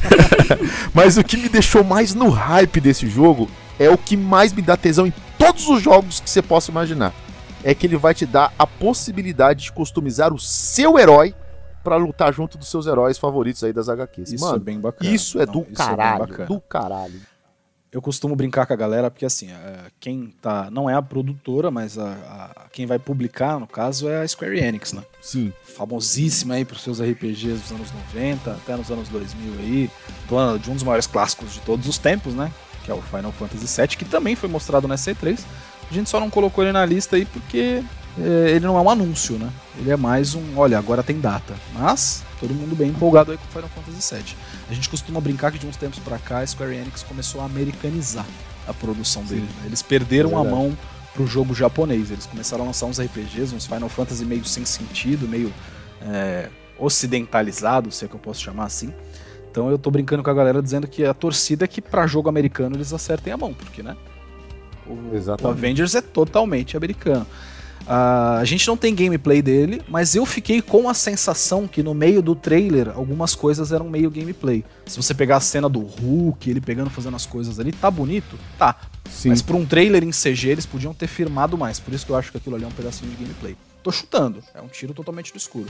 Mas o que me deixou mais no hype desse jogo é o que mais me dá tesão em todos os jogos que você possa imaginar é que ele vai te dar a possibilidade de customizar o seu herói para lutar junto dos seus heróis favoritos aí das HQs. Isso Mano, é bem bacana. Isso é Não, do isso caralho, é do caralho. Eu costumo brincar com a galera porque assim, é, quem tá não é a produtora, mas a, a, quem vai publicar, no caso, é a Square Enix, né? Sim. Famosíssima aí pros seus RPGs dos anos 90 até nos anos 2000 aí, de um dos maiores clássicos de todos os tempos, né? Que é o Final Fantasy VII, que também foi mostrado na C3 a gente só não colocou ele na lista aí porque é, ele não é um anúncio, né? Ele é mais um, olha, agora tem data. Mas todo mundo bem empolgado aí com Final Fantasy VII. A gente costuma brincar que de uns tempos para cá a Square Enix começou a americanizar a produção dele. Né? Eles perderam é a mão pro jogo japonês. Eles começaram a lançar uns RPGs, uns Final Fantasy meio sem sentido, meio é, ocidentalizado, se é que eu posso chamar assim. Então eu tô brincando com a galera dizendo que a torcida é que para jogo americano eles acertem a mão, porque, né? O, o Avengers é totalmente americano. Uh, a gente não tem gameplay dele, mas eu fiquei com a sensação que no meio do trailer algumas coisas eram meio gameplay. Se você pegar a cena do Hulk, ele pegando fazendo as coisas ali, tá bonito? Tá. Sim. Mas pra um trailer em CG eles podiam ter firmado mais. Por isso que eu acho que aquilo ali é um pedacinho de gameplay. Tô chutando, é um tiro totalmente no escuro.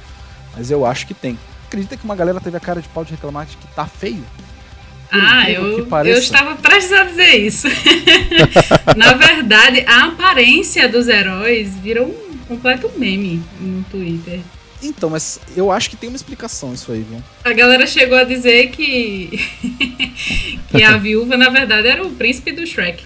Mas eu acho que tem. Acredita que uma galera teve a cara de pau de reclamar de que tá feio? Ah, eu, eu estava prestes a dizer isso. Na verdade, a aparência dos heróis virou um completo meme no Twitter. Então, mas eu acho que tem uma explicação isso aí, viu? A galera chegou a dizer que que a viúva, na verdade, era o príncipe do Shrek.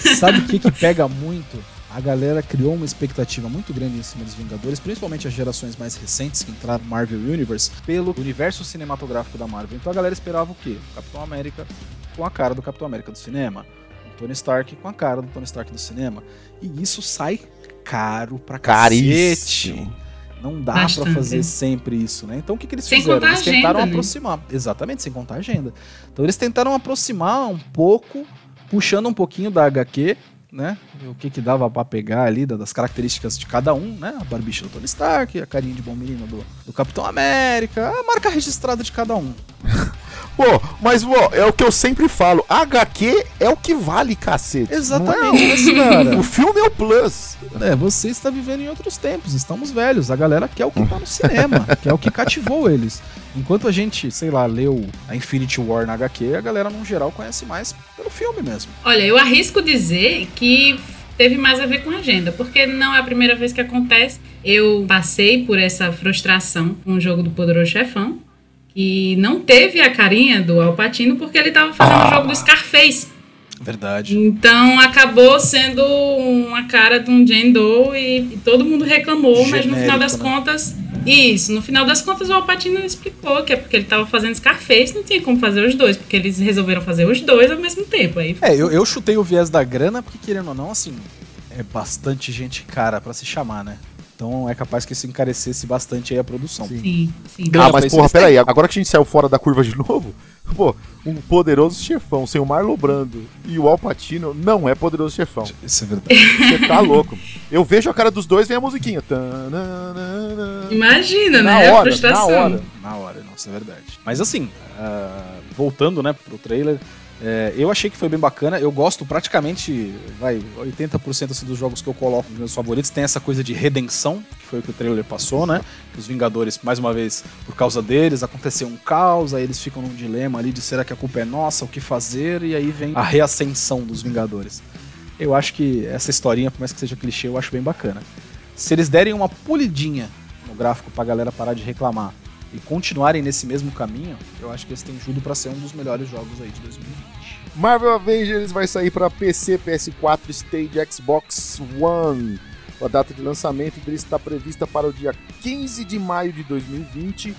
Sabe o que, que pega muito? A galera criou uma expectativa muito grande em cima dos Vingadores, principalmente as gerações mais recentes que entraram no Marvel Universe, pelo universo cinematográfico da Marvel. Então a galera esperava o quê? Capitão América com a cara do Capitão América do cinema, o Tony Stark com a cara do Tony Stark do cinema. E isso sai caro pra Caríssimo. cacete. Não dá para fazer sempre isso, né? Então o que, que eles sem fizeram? Eles tentaram agenda, né? aproximar. Exatamente, sem contar a agenda. Então eles tentaram aproximar um pouco, puxando um pouquinho da HQ né? O que que dava para pegar ali das características de cada um, né? A barbicha do Tony Stark, a carinha de bom menino do, do Capitão América, a marca registrada de cada um. Pô, mas pô, é o que eu sempre falo, HQ é o que vale, cacete. Exatamente, é cara. O filme é o plus. É, você está vivendo em outros tempos, estamos velhos. A galera quer o que tá no cinema, quer o que cativou eles. Enquanto a gente, sei lá, leu a Infinity War na HQ, a galera, no geral, conhece mais pelo filme mesmo. Olha, eu arrisco dizer que teve mais a ver com a agenda, porque não é a primeira vez que acontece. Eu passei por essa frustração com o jogo do Poderoso Chefão, que não teve a carinha do Alpatino porque ele estava fazendo ah. o jogo do Scarface. Verdade. Então acabou sendo uma cara de um Jane Doe e, e todo mundo reclamou, Genérico, mas no final das né? contas Isso, no final das contas o Alpatino explicou que é porque ele tava fazendo Scarface, não tinha como fazer os dois, porque eles resolveram fazer os dois ao mesmo tempo. Aí... É, eu, eu chutei o viés da grana, porque querendo ou não, assim, é bastante gente cara para se chamar, né? Então é capaz que isso encarecesse bastante aí a produção. Sim, sim. sim. Ah, mas porra, peraí, agora que a gente saiu fora da curva de novo, pô, um poderoso chefão sem o Marlon Brando e o Alpatino não é poderoso chefão. Isso é verdade. Você tá louco. Eu vejo a cara dos dois vem a musiquinha. Imagina, na né? Hora, a frustração. Na hora, na hora, nossa, é verdade. Mas assim, uh, voltando, né, pro trailer, é, eu achei que foi bem bacana. Eu gosto praticamente, vai, 80% assim, dos jogos que eu coloco nos meus favoritos tem essa coisa de redenção, que foi o que o trailer passou, né? Os Vingadores, mais uma vez, por causa deles, aconteceu um caos, aí eles ficam num dilema ali de será que a culpa é nossa, o que fazer, e aí vem a reascensão dos Vingadores. Eu acho que essa historinha, por mais que seja clichê, eu acho bem bacana. Se eles derem uma polidinha no gráfico pra galera parar de reclamar e continuarem nesse mesmo caminho, eu acho que eles têm tudo para ser um dos melhores jogos aí de 2020. Marvel Avengers vai sair para PC, PS4, Stage, Xbox One. A data de lançamento dele está prevista para o dia 15 de maio de 2020.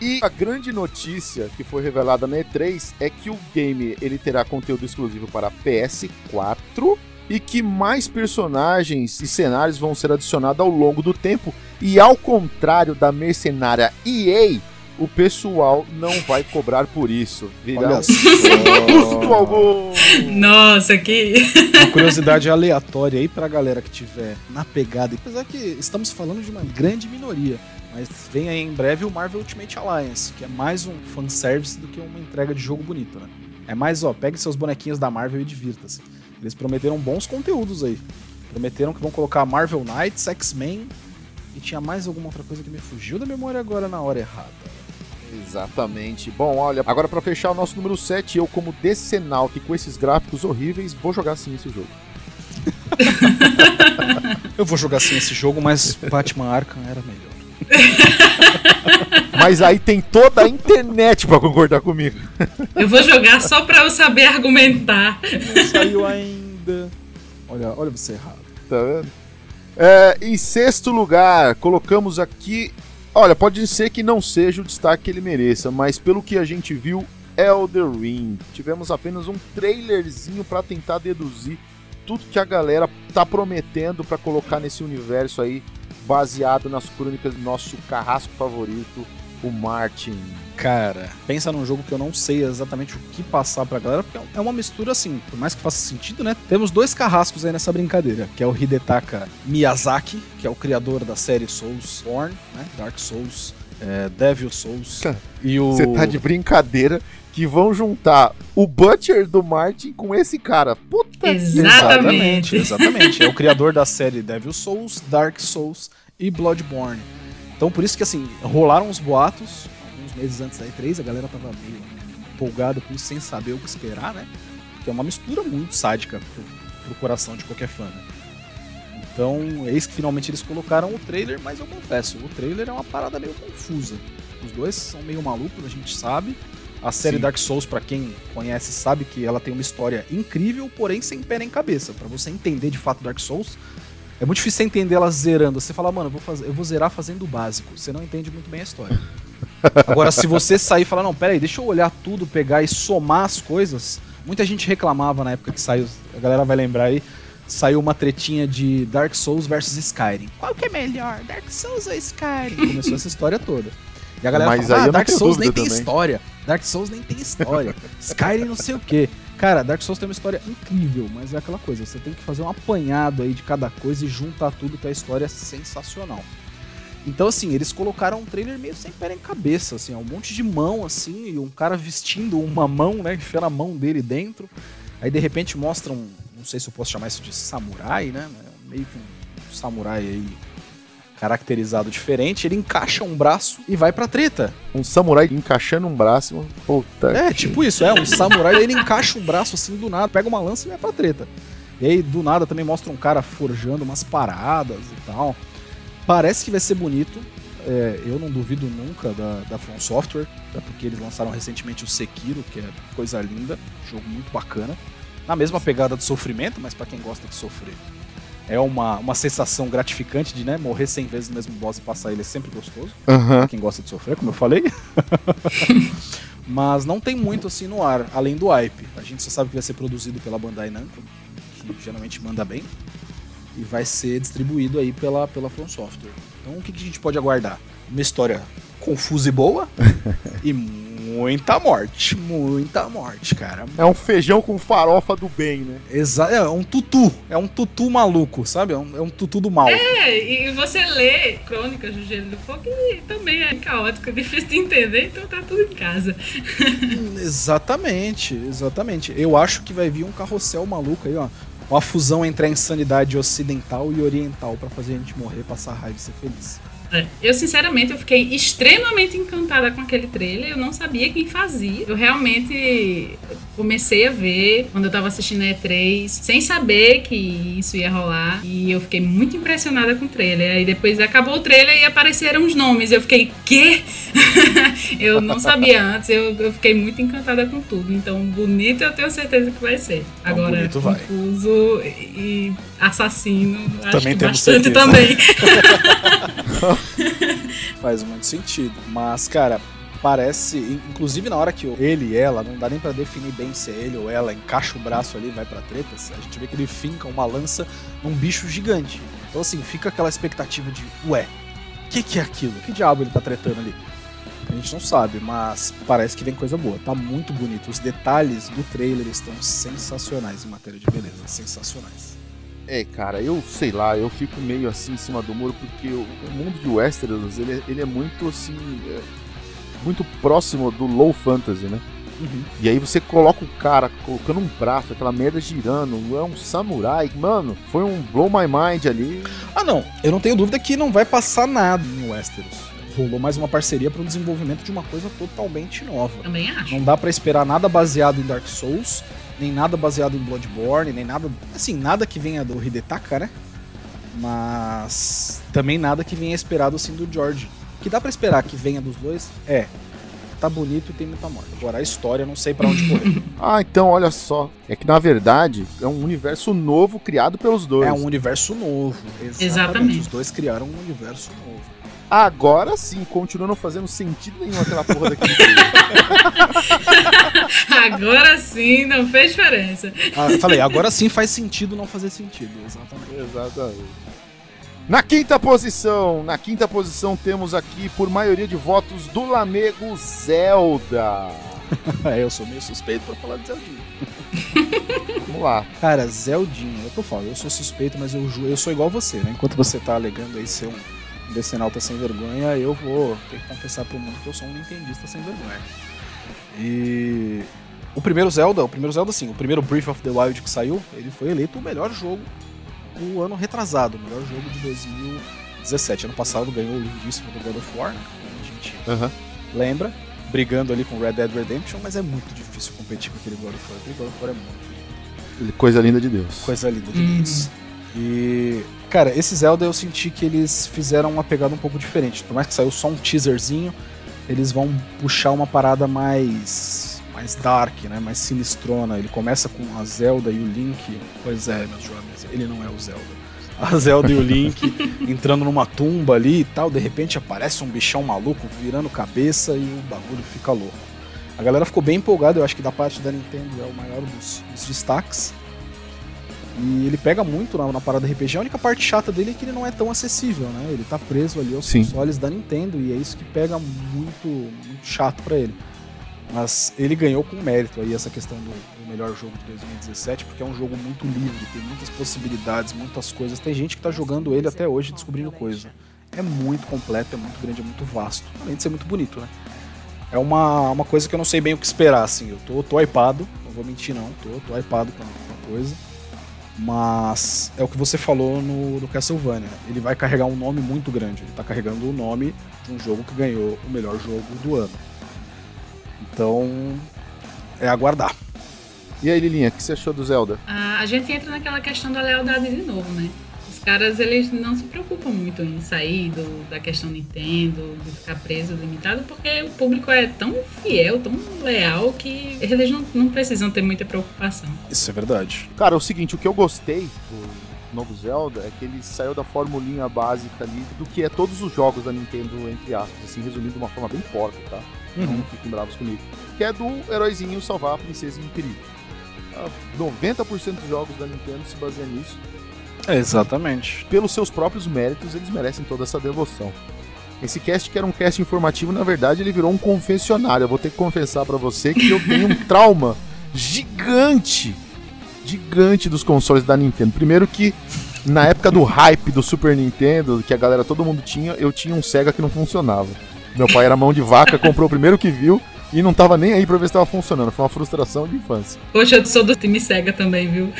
E a grande notícia que foi revelada na E3 é que o game ele terá conteúdo exclusivo para PS4 e que mais personagens e cenários vão ser adicionados ao longo do tempo. E ao contrário da mercenária EA, o pessoal não vai cobrar por isso. Virá custo algum. Nossa, que. Uma curiosidade aleatória aí pra galera que tiver na pegada. Apesar que estamos falando de uma grande minoria. Mas vem aí em breve o Marvel Ultimate Alliance, que é mais um fanservice do que uma entrega de jogo bonito, né? É mais, ó, pegue seus bonequinhos da Marvel e divirta-se. Eles prometeram bons conteúdos aí. Prometeram que vão colocar Marvel Knights, X-Men e tinha mais alguma outra coisa que me fugiu da memória agora na hora errada. Exatamente. Bom, olha, agora para fechar o nosso número 7, eu como decenal que com esses gráficos horríveis, vou jogar sim esse jogo. eu vou jogar sim esse jogo, mas Batman Arkham era melhor. Mas aí tem toda a internet para concordar comigo. Eu vou jogar só para eu saber argumentar. Não saiu ainda. Olha, olha você errado. Tá vendo? É, em sexto lugar, colocamos aqui. Olha, pode ser que não seja o destaque que ele mereça, mas pelo que a gente viu, Elder Ring. Tivemos apenas um trailerzinho para tentar deduzir tudo que a galera tá prometendo para colocar nesse universo aí baseado nas crônicas do nosso carrasco favorito, o Martin. Cara, pensa num jogo que eu não sei exatamente o que passar pra galera, porque é uma mistura assim, por mais que faça sentido, né? Temos dois carrascos aí nessa brincadeira, que é o Hidetaka Miyazaki, que é o criador da série Soulsborne, né? Dark Souls, é, Devil Souls. e o... Você tá de brincadeira que vão juntar o Butcher do Martin com esse cara. Puta Exatamente. Exatamente, É o criador da série Devil Souls, Dark Souls e Bloodborne. Então por isso que assim, rolaram os boatos alguns meses antes da E3, a galera tava meio empolgada com isso, sem saber o que esperar, né? Porque é uma mistura muito sádica pro, pro coração de qualquer fã, né? Então, eis que finalmente eles colocaram o trailer, mas eu confesso, o trailer é uma parada meio confusa. Os dois são meio malucos, a gente sabe. A série Sim. Dark Souls, para quem conhece, sabe que ela tem uma história incrível, porém sem pé nem cabeça. Para você entender de fato Dark Souls, é muito difícil você entender ela zerando. Você fala, mano, eu vou, fazer, eu vou zerar fazendo o básico. Você não entende muito bem a história. Agora, se você sair e falar, não, peraí, deixa eu olhar tudo, pegar e somar as coisas. Muita gente reclamava na época que saiu, a galera vai lembrar aí, saiu uma tretinha de Dark Souls versus Skyrim. Qual que é melhor, Dark Souls ou Skyrim? Começou essa história toda. E a galera Mas fala, ah, Dark Souls nem tem também. história. Dark Souls nem tem história. Skyrim não sei o quê. Cara, Dark Souls tem uma história incrível, mas é aquela coisa, você tem que fazer um apanhado aí de cada coisa e juntar tudo pra história sensacional. Então, assim, eles colocaram um trailer meio sem pé em cabeça, assim, um monte de mão, assim, e um cara vestindo uma mão, né, enfiando a mão dele dentro. Aí, de repente, mostram, não sei se eu posso chamar isso de samurai, né, meio que um samurai aí caracterizado diferente, ele encaixa um braço e vai pra treta. Um samurai encaixando um braço, puta. É, tipo isso, é, um samurai, ele encaixa um braço assim do nada, pega uma lança e vai pra treta. E aí, do nada, também mostra um cara forjando umas paradas e tal. Parece que vai ser bonito. É, eu não duvido nunca da, da From Software, até porque eles lançaram recentemente o Sekiro, que é coisa linda, jogo muito bacana. Na mesma pegada de sofrimento, mas para quem gosta de sofrer. É uma, uma sensação gratificante de né, morrer 100 vezes no mesmo boss e passar ele é sempre gostoso. Aham. Quem gosta de sofrer, como eu falei. Mas não tem muito assim no ar, além do hype. A gente só sabe que vai ser produzido pela Bandai Namco, que geralmente manda bem, e vai ser distribuído aí pela, pela From Software. Então o que, que a gente pode aguardar? Uma história confusa e boa e muita morte, muita morte, cara. É um feijão com farofa do bem, né? Exa é um tutu, é um tutu maluco, sabe? É um, é um tutu do mal. É, e você lê Crônicas do Gelo do Fogo e também é caótico, difícil de entender, então tá tudo em casa. Exatamente, exatamente. Eu acho que vai vir um carrossel maluco aí, ó. Uma fusão entre a insanidade ocidental e oriental pra fazer a gente morrer, passar raiva e ser feliz. Eu, sinceramente, eu fiquei extremamente encantada com aquele trailer. Eu não sabia quem fazia. Eu realmente comecei a ver quando eu tava assistindo a E3, sem saber que isso ia rolar. E eu fiquei muito impressionada com o trailer. Aí depois acabou o trailer e apareceram os nomes. Eu fiquei, quê? eu não sabia antes. Eu, eu fiquei muito encantada com tudo. Então, bonito eu tenho certeza que vai ser. Agora, bonito vai. confuso e assassino, acho Também que bastante certeza. também. Faz muito sentido. Mas, cara, parece. in- Inclusive na hora que ele e ela, não dá nem pra definir bem se é ele ou ela, encaixa o braço ali e vai pra tretas, a gente vê que ele finca uma lança num bicho gigante. Então, assim, fica aquela expectativa de, ué, o que, que é aquilo? Que diabo ele tá tretando ali? A gente não sabe, mas parece que vem coisa boa. Tá muito bonito. Os detalhes do trailer estão sensacionais em matéria de beleza. Sensacionais. É, cara, eu sei lá, eu fico meio assim em cima do muro porque o, o mundo de Westeros, ele, é- ele é muito assim. é, muito próximo do low fantasy, né? E aí você coloca o cara colocando um braço, aquela merda girando, é um samurai, mano, foi um blow my mind ali. Ah, não. Eu não tenho dúvida que não vai passar nada em Westeros. Rolou mais uma parceria para o desenvolvimento de uma coisa totalmente nova. Também acho. Não dá pra esperar nada baseado em Dark Souls, nem nada baseado em Bloodborne, nem nada. Assim, nada que venha do Hidetaka, né? Mas também nada que venha esperado assim do George. O que dá pra esperar que venha dos dois é. Tá bonito e tem muita morte. Agora a história, não sei pra onde correr. Ah, então olha só. É que na verdade é um universo novo criado pelos dois. é um universo novo. Exatamente. Exatamente. Os dois criaram um universo novo. Agora sim, continua não fazendo sentido nenhum aquela porra daquele trailer. Agora sim, não fez diferença. Ah, eu falei, agora sim faz sentido não fazer sentido. Exatamente. Exatamente. Na quinta posição, na quinta posição temos aqui, por maioria de votos, do Lamego Zelda. É, eu sou meio suspeito pra falar de Zeldinha. Vamos lá. Cara, Zeldinha, eu tô falando, eu sou suspeito, mas eu, eu sou igual você, né? Enquanto você tá alegando aí ser um decenalta sem vergonha, eu vou ter que confessar pro mundo que eu sou um nintendista sem vergonha. E o primeiro Zelda, o primeiro Zelda sim, o primeiro Breath of the Wild que saiu, ele foi eleito o melhor jogo do ano retrasado, o melhor jogo de 2017. Ano passado ganhou o lindíssimo do God of War, né? Como a gente Aham. lembra, brigando ali com Red Dead Redemption, mas é muito difícil competir com aquele God of War. Aquele God of War é muito Coisa linda de Deus. Coisa linda de Uhum. Deus. E, cara, esse Zelda eu senti que eles fizeram uma pegada um pouco diferente. Por mais que saiu só um teaserzinho, eles vão puxar uma parada mais mais dark, né? Mais sinistrona. Ele começa com a Zelda e o Link. Pois é, meus jovens, ele não é o Zelda. A Zelda e o Link entrando numa tumba ali e tal, de repente aparece um bichão maluco virando cabeça e o bagulho fica louco. A galera ficou bem empolgada, eu acho que da parte da Nintendo é o maior dos, dos destaques. E ele pega muito na, na parada RPG. A única parte chata dele é que ele não é tão acessível, né? Ele tá preso ali aos Sim. consoles da Nintendo e é isso que pega muito, muito chato pra ele. Mas ele ganhou com mérito aí essa questão do, do melhor jogo de 2017, porque é um jogo muito livre, tem muitas possibilidades, muitas coisas. Tem gente que tá jogando ele até hoje descobrindo coisa. É muito completo, é muito grande, é muito vasto. Além de ser muito bonito, né? É uma, uma coisa que eu não sei bem o que esperar, assim. Eu tô, tô hypado, não vou mentir não, tô, tô hypado com a, com a coisa. Mas é o que você falou no, no Castlevania. Ele vai carregar um nome muito grande. Ele tá carregando o nome de um jogo que ganhou o melhor jogo do ano. Então, é aguardar. E aí, Lilinha, o que você achou do Zelda? Ah, a gente entra naquela questão da lealdade de novo, né? Os caras, eles não se preocupam muito em sair do, da questão Nintendo, de ficar preso, limitado, porque o público é tão fiel, tão leal, que eles não, não precisam ter muita preocupação. Isso é verdade. Cara, é o seguinte, o que eu gostei do, novo Zelda é que ele saiu da formulinha básica ali do que é todos os jogos da Nintendo, entre aspas, assim, resumindo de uma forma bem porca, tá? Uhum. Não fiquem bravos comigo. Que é do heróizinho salvar a princesa em perigo. 90% ah, dos jogos da Nintendo se baseiam nisso. Exatamente. Pelos seus próprios méritos, eles merecem toda essa devoção. Esse cast que era um cast informativo, na verdade, ele virou um confessionário. Eu vou ter que confessar para você que eu tenho um trauma gigante, gigante dos consoles da Nintendo. Primeiro que na época do hype do Super Nintendo, que a galera todo mundo tinha, eu tinha um Sega que não funcionava. Meu pai era mão de vaca, comprou o primeiro que viu e não tava nem aí pra ver se tava funcionando. Foi uma frustração de infância. Poxa, eu sou do time Sega também, viu?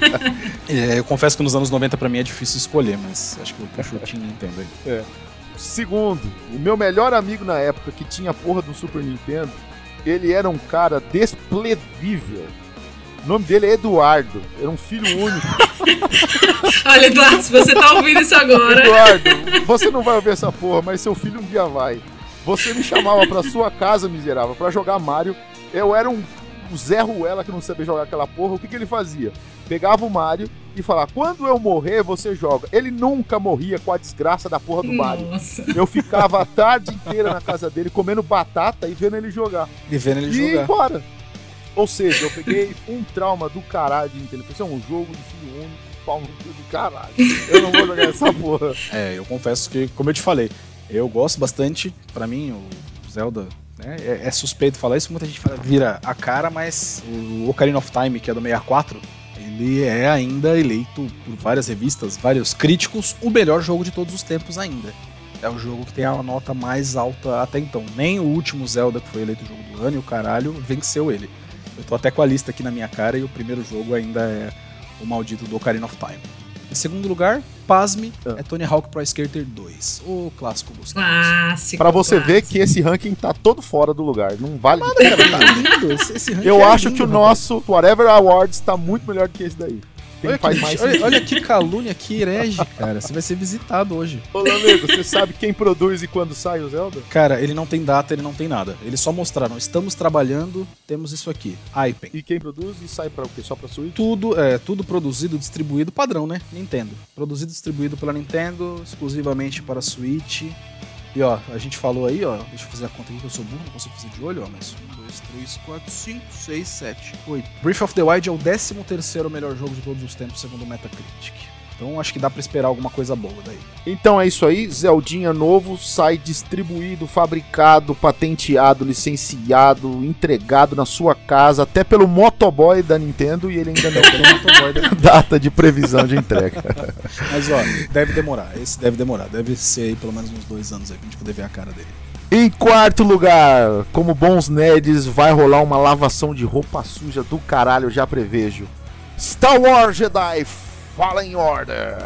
é, eu confesso que nos anos 90 pra mim é difícil escolher, mas acho que eu puxo o time Nintendo aí. É. Segundo, o meu melhor amigo na época que tinha a porra do Super Nintendo, ele era um cara despledível. O nome dele é Eduardo. Era um filho único. Olha, Eduardo, se você tá ouvindo isso agora. Eduardo, você não vai ouvir essa porra, mas seu filho um dia vai. Você me chamava pra sua casa, miserável, para jogar Mario. Eu era um Zé Ruela que não sabia jogar aquela porra. O que, que ele fazia? Pegava o Mario e falava: Quando eu morrer, você joga. Ele nunca morria com a desgraça da porra do Mario. Eu ficava a tarde inteira na casa dele comendo batata e vendo ele jogar. E vendo ele e jogar. E embora. Ou seja, eu peguei um trauma do caralho de Nintendo. Isso é um jogo de filho único, pau no cu do caralho. Eu não vou jogar essa porra. É, eu confesso que, como eu te falei, eu gosto bastante, para mim, o Zelda né, é, é, suspeito falar isso, muita gente fala, vira a cara, mas o Ocarina of Time, que é do 64, ele é ainda eleito por várias revistas, vários críticos, o melhor jogo de todos os tempos ainda. É o jogo que tem a nota mais alta até então. Nem o último Zelda, que foi eleito jogo do ano, e o caralho, venceu ele. Eu tô até com a lista aqui na minha cara e o primeiro jogo ainda é o maldito do Ocarina of Time. Em segundo lugar, pasme, ah. é Tony Hawk Pro Skater 2, o clássico dos Clássico. Pra você clássico. ver que esse ranking tá todo fora do lugar, não vale Nada, lindo. Esse, esse Eu é acho lindo, que o nosso Whatever Awards tá muito melhor do que esse daí. Olha, faz que, mais olha, olha, que calúnia, que herege, cara. Você vai ser visitado hoje. Ô, amigo, você sabe quem produz e quando sai o Zelda? Cara, ele não tem data, ele não tem nada. Eles só mostraram, estamos trabalhando, temos isso aqui. Ipen. E quem produz e sai para o quê? Só pra Switch? Tudo, é, tudo produzido, distribuído, padrão, né? Nintendo. Produzido e distribuído pela Nintendo, exclusivamente para Switch. E ó, a gente falou aí, ó, deixa eu fazer a conta aqui que eu sou burro, não consigo fazer de olho, ó, mas 1, 2, 3, 4, 5, 6, 7, 8. Breath of the Wild é o 13 terceiro melhor jogo de todos os tempos, segundo o Metacritic. Então acho que dá para esperar alguma coisa boa daí. Então é isso aí, Zeldinha novo sai distribuído, fabricado, patenteado, licenciado, entregado na sua casa, até pelo motoboy da Nintendo e ele ainda não tem data de previsão de entrega. Mas ó, deve demorar, esse deve demorar, deve ser aí pelo menos uns dois anos aí pra gente poder ver a cara dele. Em quarto lugar, como bons nerds, vai rolar uma lavação de roupa suja do caralho, já prevejo. Star Wars Jedi Fallen Order.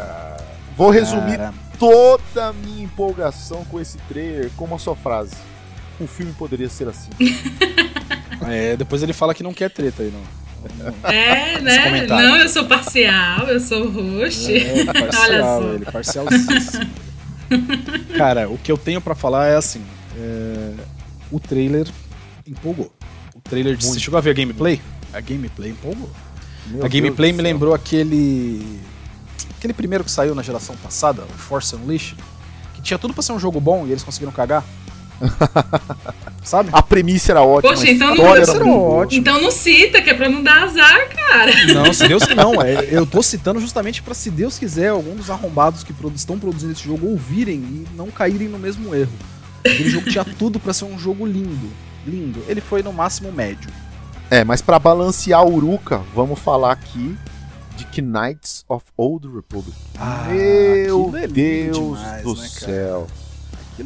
Vou resumir Cara. toda a minha empolgação com esse trailer com uma só frase. O filme poderia ser assim. é, depois ele fala que não quer treta aí, não. É, né? Não, eu sou parcial, eu sou host. É, parcial, Olha só. ele parcialíssimo. Cara, o que eu tenho para falar é assim: é... o trailer empolgou. O trailer de. Você chegou a ver a gameplay? A gameplay empolgou. Meu a gameplay me lembrou aquele. Aquele primeiro que saiu na geração passada, o Force Unleashed, que tinha tudo pra ser um jogo bom e eles conseguiram cagar. Sabe? A premissa era ótima. Poxa, então não, era ótima. então não cita, que é pra não dar azar, cara. Não, se Deus não. É, eu tô citando justamente pra, se Deus quiser, algum dos arrombados que estão produzindo esse jogo ouvirem e não caírem no mesmo erro. Aquele jogo tinha tudo para ser um jogo lindo. Lindo. Ele foi no máximo médio. É, mas para balancear o Uruka, vamos falar aqui de Knights of Old Republic. Ah, Meu Deus demais, do né, céu.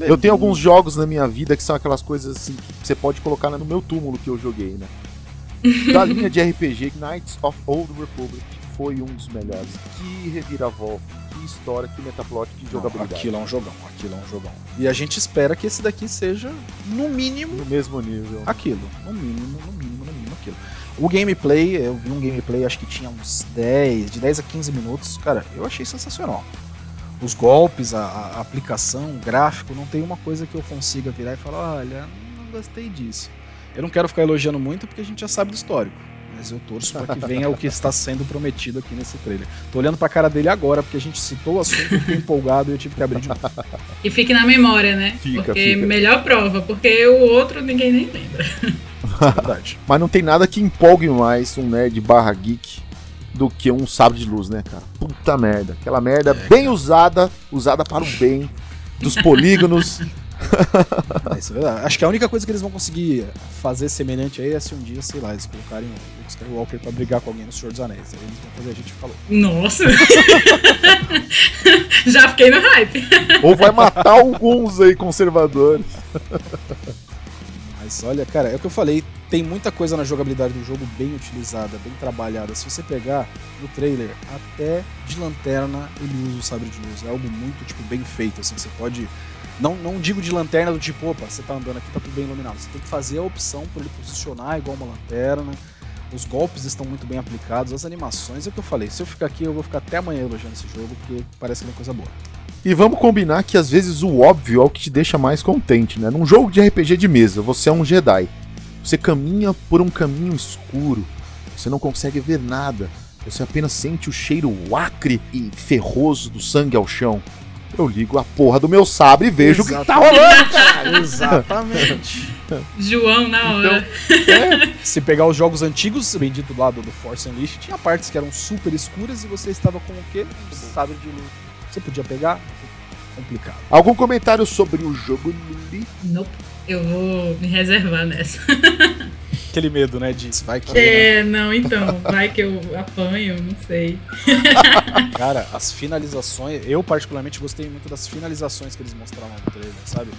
Eu tenho alguns jogos na minha vida que são aquelas coisas assim que você pode colocar no meu túmulo que eu joguei, né? Da linha de RPG, Knights of Old Republic foi um dos melhores. Que reviravolta, que história, que metaplot, que jogabilidade. Não, aquilo é um jogão, aquilo é um jogão. E a gente espera que esse daqui seja, no mínimo... No mesmo nível. Aquilo, no mínimo, no mínimo aquilo. O gameplay, eu vi um gameplay, acho que tinha uns 10, de 10 a 15 minutos. Cara, eu achei sensacional. Os golpes, a, a aplicação, o gráfico, não tem uma coisa que eu consiga virar e falar: olha, não gostei disso. Eu não quero ficar elogiando muito porque a gente já sabe do histórico. Mas eu torço para que venha o que está sendo prometido aqui nesse trailer. Tô olhando pra cara dele agora, porque a gente citou o assunto, eu fiquei empolgado e eu tive que abrir de novo. E fique na memória, né? Fica, porque fica. melhor prova, porque o outro ninguém nem lembra. É verdade. Mas não tem nada que empolgue mais um nerd barra geek do que um sabre de luz, né, cara? Puta merda. Aquela merda bem usada, usada para o bem dos polígonos. É, isso é verdade. Acho que a única coisa que eles vão conseguir fazer semelhante aí é se um dia, sei lá, eles colocarem o Luke Skywalker pra brigar com alguém no Senhor dos Anéis. Aí eles vão fazer a gente ficar louco. Nossa! Já fiquei no hype. Ou vai matar alguns aí conservadores. Mas olha, cara, é o que eu falei, tem muita coisa na jogabilidade do jogo bem utilizada, bem trabalhada. Se você pegar no trailer, até de lanterna ele usa o sabre de luz. É algo muito, tipo, bem feito, assim, você pode... Não, não digo de lanterna do tipo, opa, você tá andando aqui, tá tudo bem iluminado. Você tem que fazer a opção para ele posicionar igual uma lanterna. Os golpes estão muito bem aplicados, as animações, é o que eu falei. Se eu ficar aqui, eu vou ficar até amanhã elogiando esse jogo, porque parece que é coisa boa. E vamos combinar que às vezes o óbvio é o que te deixa mais contente, né? Num jogo de RPG de mesa, você é um Jedi. Você caminha por um caminho escuro. Você não consegue ver nada. Você apenas sente o cheiro acre e ferroso do sangue ao chão. Eu ligo a porra do meu sabre e vejo o que tá rolando, cara. Exatamente. João na Então, hora. Se pegar os jogos antigos, bendito do lado do Force Unleashed, tinha partes que eram super escuras e você estava com o quê? Um sabre de luz. Você podia pegar? Complicado. Algum comentário sobre o jogo, Lili? Nope. Eu vou me reservar nessa. Aquele medo, né? De vai que. É, não, então. Vai que eu apanho, não sei. Cara, as finalizações. Eu, particularmente, gostei muito das finalizações que eles mostraram no trailer, sabe?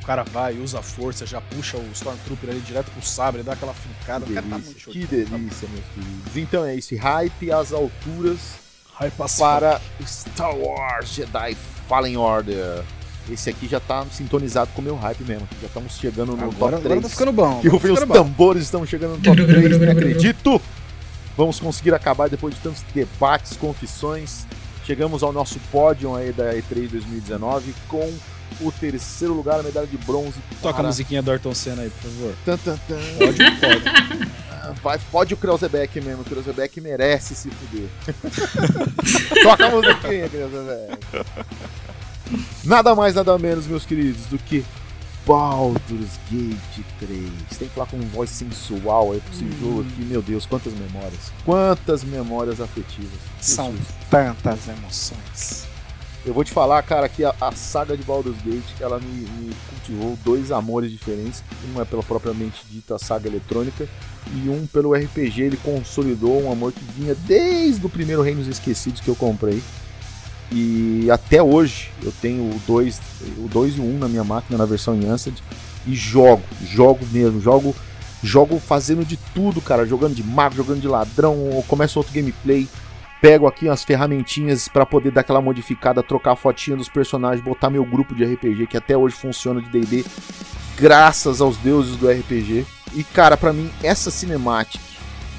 O cara vai, usa a força, já puxa o Stormtrooper ali direto pro sabre, dá aquela fincada. Que o cara tá delícia, muito show que delícia, meus queridos. Então é isso, hype às alturas passar. para Star Wars Jedi Fallen Order. Esse aqui já tá sintonizado com o meu hype mesmo. Já estamos chegando no Agora, top agora 3. tá ficando bom. Que agora rufem tá os bom. tambores, estamos chegando no top 3, não acredito. Vamos conseguir acabar depois de tantos debates, confissões. Chegamos ao nosso pódio aí da E3 2019 com o terceiro lugar, a medalha de bronze. Toca a musiquinha do Ayrton Senna aí, por favor. Tan, tan, tan. Pode, pode. Vai, fode o Krausebeck mesmo, o Krausebeck merece se fuder. Toca a musiquinha, Krausebeck. Nada mais, nada menos, meus queridos, do que Baldur's Gate 3. Tem que falar com voz sensual aí pra esse jogo aqui. Meu Deus, quantas memórias. Quantas memórias afetivas. São Jesus. tantas emoções. Eu vou te falar, cara, que a, a saga de Baldur's Gate, ela me, me cultivou dois amores diferentes. Um é pela propriamente dita saga eletrônica e um pelo RPG. Ele consolidou um amor que vinha desde o primeiro Reinos Esquecidos que eu comprei. E até hoje eu tenho o 2 o dois e o 1 um na minha máquina, na versão Enhanced, e jogo, jogo mesmo, jogo jogo fazendo de tudo, cara, jogando de mago, jogando de ladrão, começo outro gameplay, pego aqui umas ferramentinhas pra poder dar aquela modificada, trocar a fotinha dos personagens, botar meu grupo de RPG que até hoje funciona de D&D, graças aos deuses do RPG. E cara, pra mim essa cinemática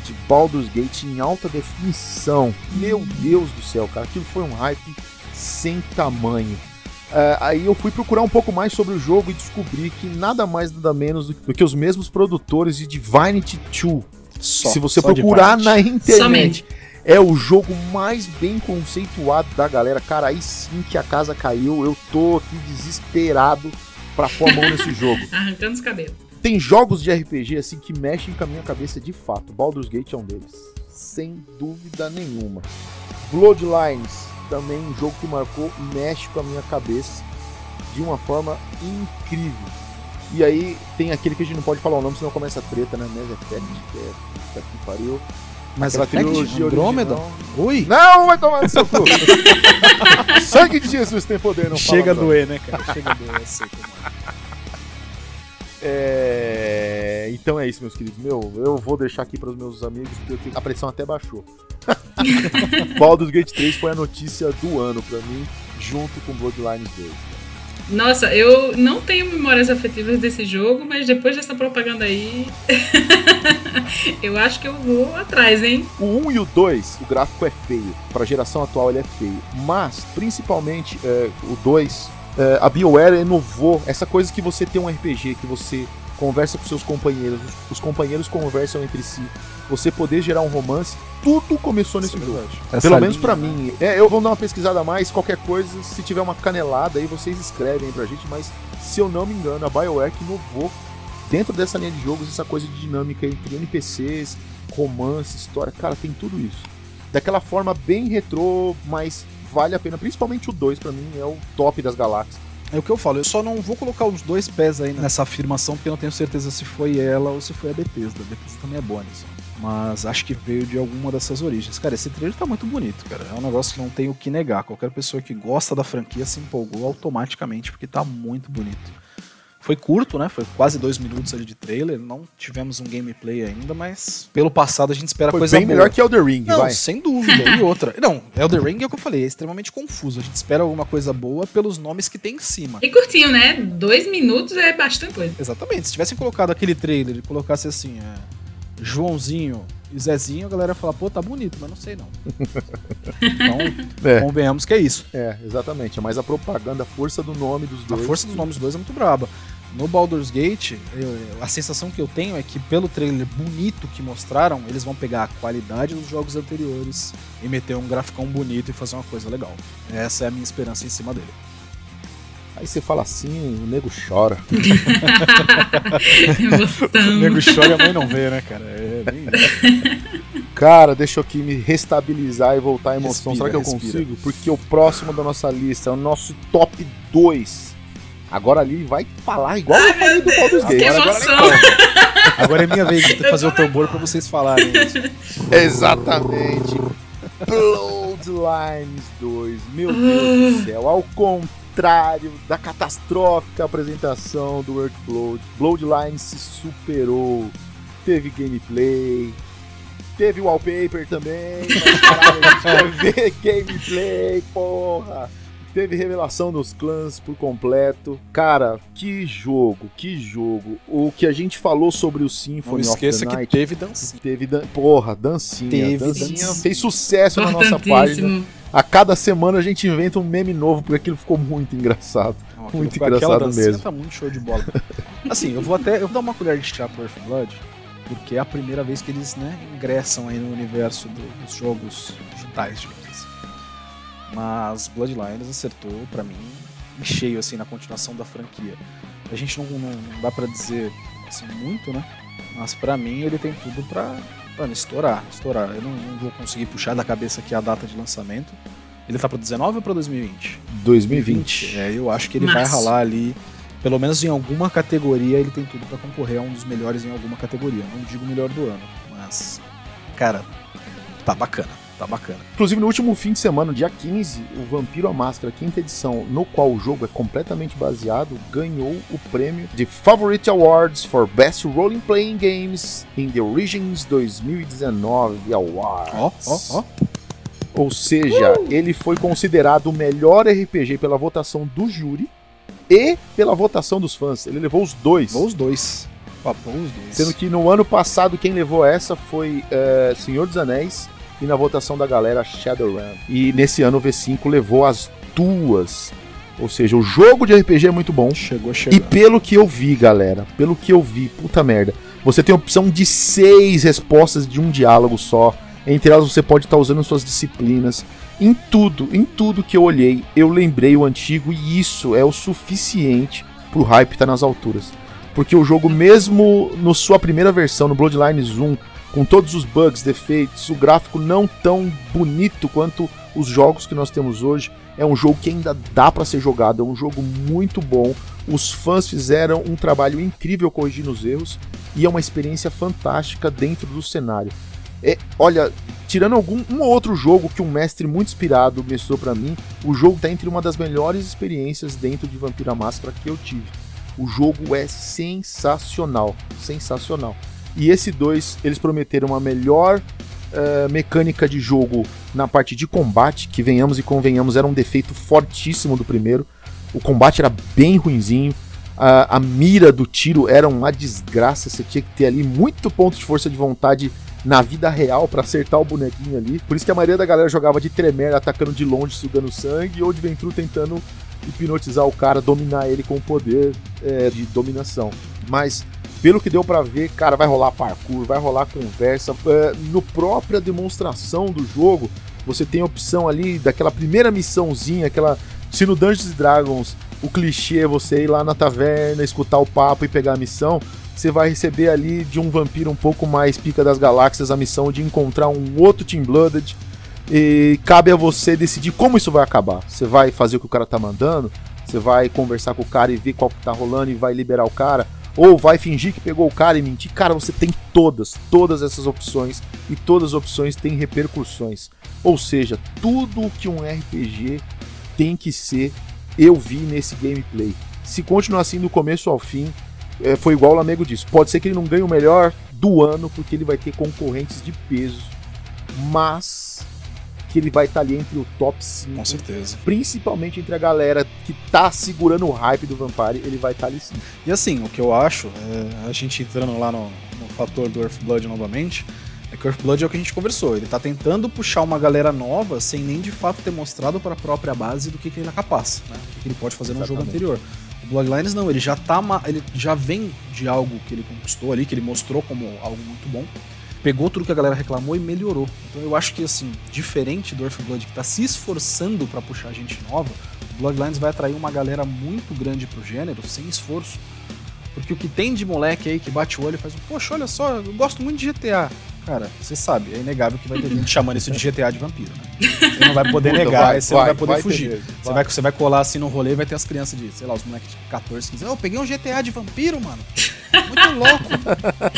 de Baldur's Gate em alta definição, meu Deus do céu, cara, aquilo foi um hype sem tamanho. É, aí eu fui procurar um pouco mais sobre o jogo e descobri que nada mais nada menos do que os mesmos produtores de Divinity 2 Só, se você só procurar na internet, Somente. é o jogo mais bem conceituado da galera. Cara, aí sim que a casa caiu. Eu tô aqui desesperado pra pôr a mão nesse jogo. Arrancando os cabelos. Tem jogos de RPG assim que mexem com a minha cabeça de fato. Baldur's Gate é um deles, sem dúvida nenhuma. Bloodlines, também um jogo que marcou, mexe com a minha cabeça de uma forma incrível. E aí tem aquele que a gente não pode falar o nome, senão começa a treta, né? Mass Effect, que é puta que pariu. Mas Aquela Effect, trilogia Andrômeda? Ui! Não, vai tomar no seu cu. Sangue de Jesus tem poder, não Chega a doer, né, cara? Chega a doer, eu sei como é. É... Então é isso, meus queridos. Meu, eu vou deixar aqui para os meus amigos, porque a pressão até baixou. Baldur's Gate 3 foi a notícia do ano para mim, junto com Bloodlines 2. Nossa, eu não tenho memórias afetivas desse jogo, mas depois dessa propaganda aí. eu acho que eu vou atrás, hein? O 1 e o 2, o gráfico é feio. Para a geração atual ele é feio. Mas, principalmente, é, o 2, é, a BioWare inovou essa coisa que você tem um RPG, que você conversa com seus companheiros, os companheiros conversam entre si, você poder gerar um romance, tudo começou nesse Isso é jogo. verdade. Pelo menos pra né? mim. É, eu vou dar uma pesquisada a mais, qualquer coisa, se tiver uma canelada aí, vocês escrevem aí pra gente, mas se eu não me engano, a BioWare que inovou dentro dessa linha de jogos essa coisa de dinâmica entre NPCs, romance, história, cara, tem tudo isso. Daquela forma bem retrô, mas vale a pena, principalmente o 2 pra mim é o top das galáxias. É o que eu falo, eu só não vou colocar os dois pés aí nessa afirmação, porque eu não tenho certeza se foi ela ou se foi a Bethesda. A Bethesda também é boa nisso. Mas acho que veio de alguma dessas origens. Cara, esse trailer tá muito bonito, cara. É um negócio que não tem o que negar. Qualquer pessoa que gosta da franquia se empolgou automaticamente, porque tá muito bonito. Foi curto, né? Foi quase dois minutos ali de trailer. Não tivemos um gameplay ainda, mas pelo passado a gente espera Foi coisa bem boa. melhor que Elder Ring, Não, vai. sem dúvida. E outra. Não, Elder Ring é o que eu falei, é extremamente confuso. A gente espera alguma coisa boa pelos nomes que tem em cima. E curtinho, né? Dois minutos é bastante coisa. Exatamente. Se tivessem colocado aquele trailer e colocasse assim, é, Joãozinho e Zezinho, a galera ia falar, pô, tá bonito, mas não sei não. Então, É. convenhamos que é isso. É, exatamente. É mais a propaganda, a força do nome dos A dois. força dos nomes dos dois é muito braba. No Baldur's Gate, eu- a sensação que eu tenho é que pelo trailer bonito que mostraram, eles vão pegar a qualidade dos jogos anteriores e meter um graficão bonito e fazer uma coisa legal. Essa é a minha esperança em cima dele. Aí você fala assim, o nego chora. O nego chora e a mãe não vê, né, cara? É bem Cara, deixa eu aqui me restabilizar e voltar à emoção. Respira, Será que eu respira. consigo? Porque o próximo da nossa lista é o nosso top 2. Agora ali vai falar igual eu falei do Baldur's Que Gate. emoção. Agora é minha vez de fazer o tambor pra vocês falarem isso. Exatamente. Bloodlines 2. Meu Deus do céu. Ao contrário da catastrófica apresentação do Workload, Bloodlines se superou. Teve gameplay. Teve wallpaper também. Mas caralho, a gente vai ver gameplay, porra. Teve revelação dos clãs por completo. Cara, que jogo, que jogo. O que a gente falou sobre o Não Symphony of esqueça the que Night. teve dancinha. Teve, dan- porra, dancinha. Teve dancinha, dancinha. fez sucesso na nossa página. A cada semana a gente inventa um meme novo, porque aquilo ficou muito engraçado. Não, Muito engraçado dancinha mesmo. tá muito show de bola. Assim, eu vou até eu vou dar uma colher de chá pro Earth and Blood, porque é a primeira vez que eles, né, ingressam aí no universo do- dos jogos digitais, digamos assim. Mas Bloodlines acertou pra mim em cheio assim na continuação da franquia. A gente não, não, não dá pra dizer assim muito, né? Mas pra mim ele tem tudo pra, mano, estourar, estourar. Eu não, não vou conseguir puxar da cabeça aqui a data de lançamento. Ele tá pra 19 ou pra 2020? 2020. É, eu acho que ele vai Março. ralar ali. Pelo menos em alguma categoria ele tem tudo pra concorrer a um dos melhores em alguma categoria. Não digo o melhor do ano, mas cara, tá bacana, tá bacana. Inclusive, no último fim de semana, dia 15, o Vampiro à Máscara, quinta edição, no qual o jogo é completamente baseado, ganhou o prêmio de Favorite Awards for Best Role Playing Games in the Origins 2019 Awards. Ó, ó, ó. Ou seja, ele foi considerado o melhor RPG pela votação do júri e pela votação dos fãs. Ele levou os dois. Levou os dois. Papou os dois. Sendo que no ano passado quem levou essa foi é, Senhor dos Anéis e na votação da galera Shadowrun. E nesse ano o V5 levou as duas. Ou seja, o jogo de RPG é muito bom. chegou E chegando. pelo que eu vi, galera, pelo que eu vi, puta merda, você tem a opção de seis respostas de um diálogo só. Entre elas você pode estar usando suas disciplinas. Em tudo, em tudo que eu olhei, eu lembrei o antigo e isso é o suficiente pro hype estar nas alturas. Porque o jogo, mesmo no sua primeira versão, no Bloodlines 1, com todos os bugs, defeitos, o gráfico não tão bonito quanto os jogos que nós temos hoje, é um jogo que ainda dá pra ser jogado, é um jogo muito bom. Os fãs fizeram um trabalho incrível corrigindo os erros e é uma experiência fantástica dentro do cenário. É, olha, tirando algum um ou outro jogo que um mestre muito inspirado mestrou pra mim, o jogo tá entre uma das melhores experiências dentro de Vampira Máscara que eu tive. O jogo é sensacional, sensacional. E esse dois, eles prometeram uma melhor eh, mecânica de jogo na parte de combate, que venhamos e convenhamos era um defeito fortíssimo do primeiro. O combate era bem ruinzinho. A, a mira do tiro era uma desgraça. Você tinha que ter ali muito ponto de força de vontade na vida real pra acertar o bonequinho ali. Por isso que a maioria da galera jogava de tremer, atacando de longe, sugando sangue, ou de ventru tentando hipnotizar o cara, dominar ele com o poder eh, de dominação. Mas Pelo que deu para ver, cara, vai rolar parkour, vai rolar conversa. É, no própria demonstração do jogo, você tem a opção ali daquela primeira missãozinha, aquela. Se no Dungeons Dragons o clichê é você ir lá na taverna, escutar o papo e pegar a missão, você vai receber ali de um vampiro um pouco mais pica das galáxias a missão de encontrar um outro Team Blooded. E cabe a você decidir como isso vai acabar. Você vai fazer o que o cara tá mandando, você vai conversar com o cara e ver qual que tá rolando e vai liberar o cara ou vai fingir que pegou o cara e mentir. Cara, você tem todas, todas essas opções e todas as opções têm repercussões. Ou seja, tudo que um RPG tem que ser, eu vi nesse gameplay. Se continuar assim do começo ao fim, é, foi igual o Lamego disse. Pode ser que ele não ganhe o melhor do ano, porque ele vai ter concorrentes de peso, mas que ele vai estar tá ali entre o top 5. Com certeza. Principalmente entre a galera que tá segurando o hype do Vampire, ele vai estar tá ali sim. E assim, o que eu acho, é, a gente entrando lá no, no fator do Earthblood novamente, é que o Earthblood é o que a gente conversou. Ele tá tentando puxar uma galera nova sem nem de fato ter mostrado para a própria base do que, que ele é capaz, né? O que, que ele pode fazer Exatamente. no jogo anterior. O Bloodlines não, ele já tá. Ele já vem de algo que ele conquistou ali, que ele mostrou como algo muito bom pegou tudo que a galera reclamou e melhorou. Então eu acho que, assim, diferente do Earthblood, que tá se esforçando para puxar gente nova, o Bloodlines vai atrair uma galera muito grande pro gênero, sem esforço. Porque o que tem de moleque aí que bate o olho e faz, poxa, olha só, eu gosto muito de GTA. Cara, você sabe, é inegável que vai ter gente chamando isso de GTA de vampiro, né? Você não vai poder negar, vai, você vai, não vai poder vai fugir. Você, vai. você vai colar assim no rolê e vai ter as crianças de, sei lá, os moleques de 14, 15 anos. Eu peguei um GTA de vampiro, mano. Muito louco.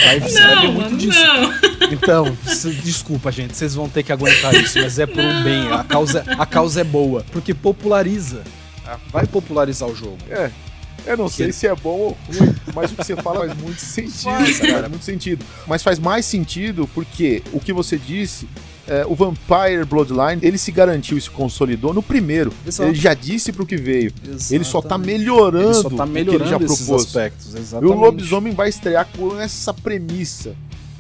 Aí você não, vai ver muito disso. Não. Então, desculpa, gente, vocês vão ter que aguentar isso, mas é por um bem. A causa, a causa é boa. Porque populariza. Vai popularizar o jogo. É. Eu não sei se é bom ou ruim, mas o que você fala faz muito sentido, faz, cara. Muito sentido. Mas faz mais sentido porque o que você disse é, o Vampire Bloodline, ele se garantiu e se consolidou no primeiro. Exato. Ele já disse pro que veio. Exatamente. Ele só tá melhorando, ele só tá melhorando o que ele já propôs. aspectos. Exatamente. E o Lobisomem vai estrear com essa premissa.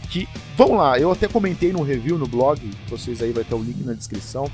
Que, vamos lá, eu até comentei no review no blog, vocês aí vai ter o link na descrição,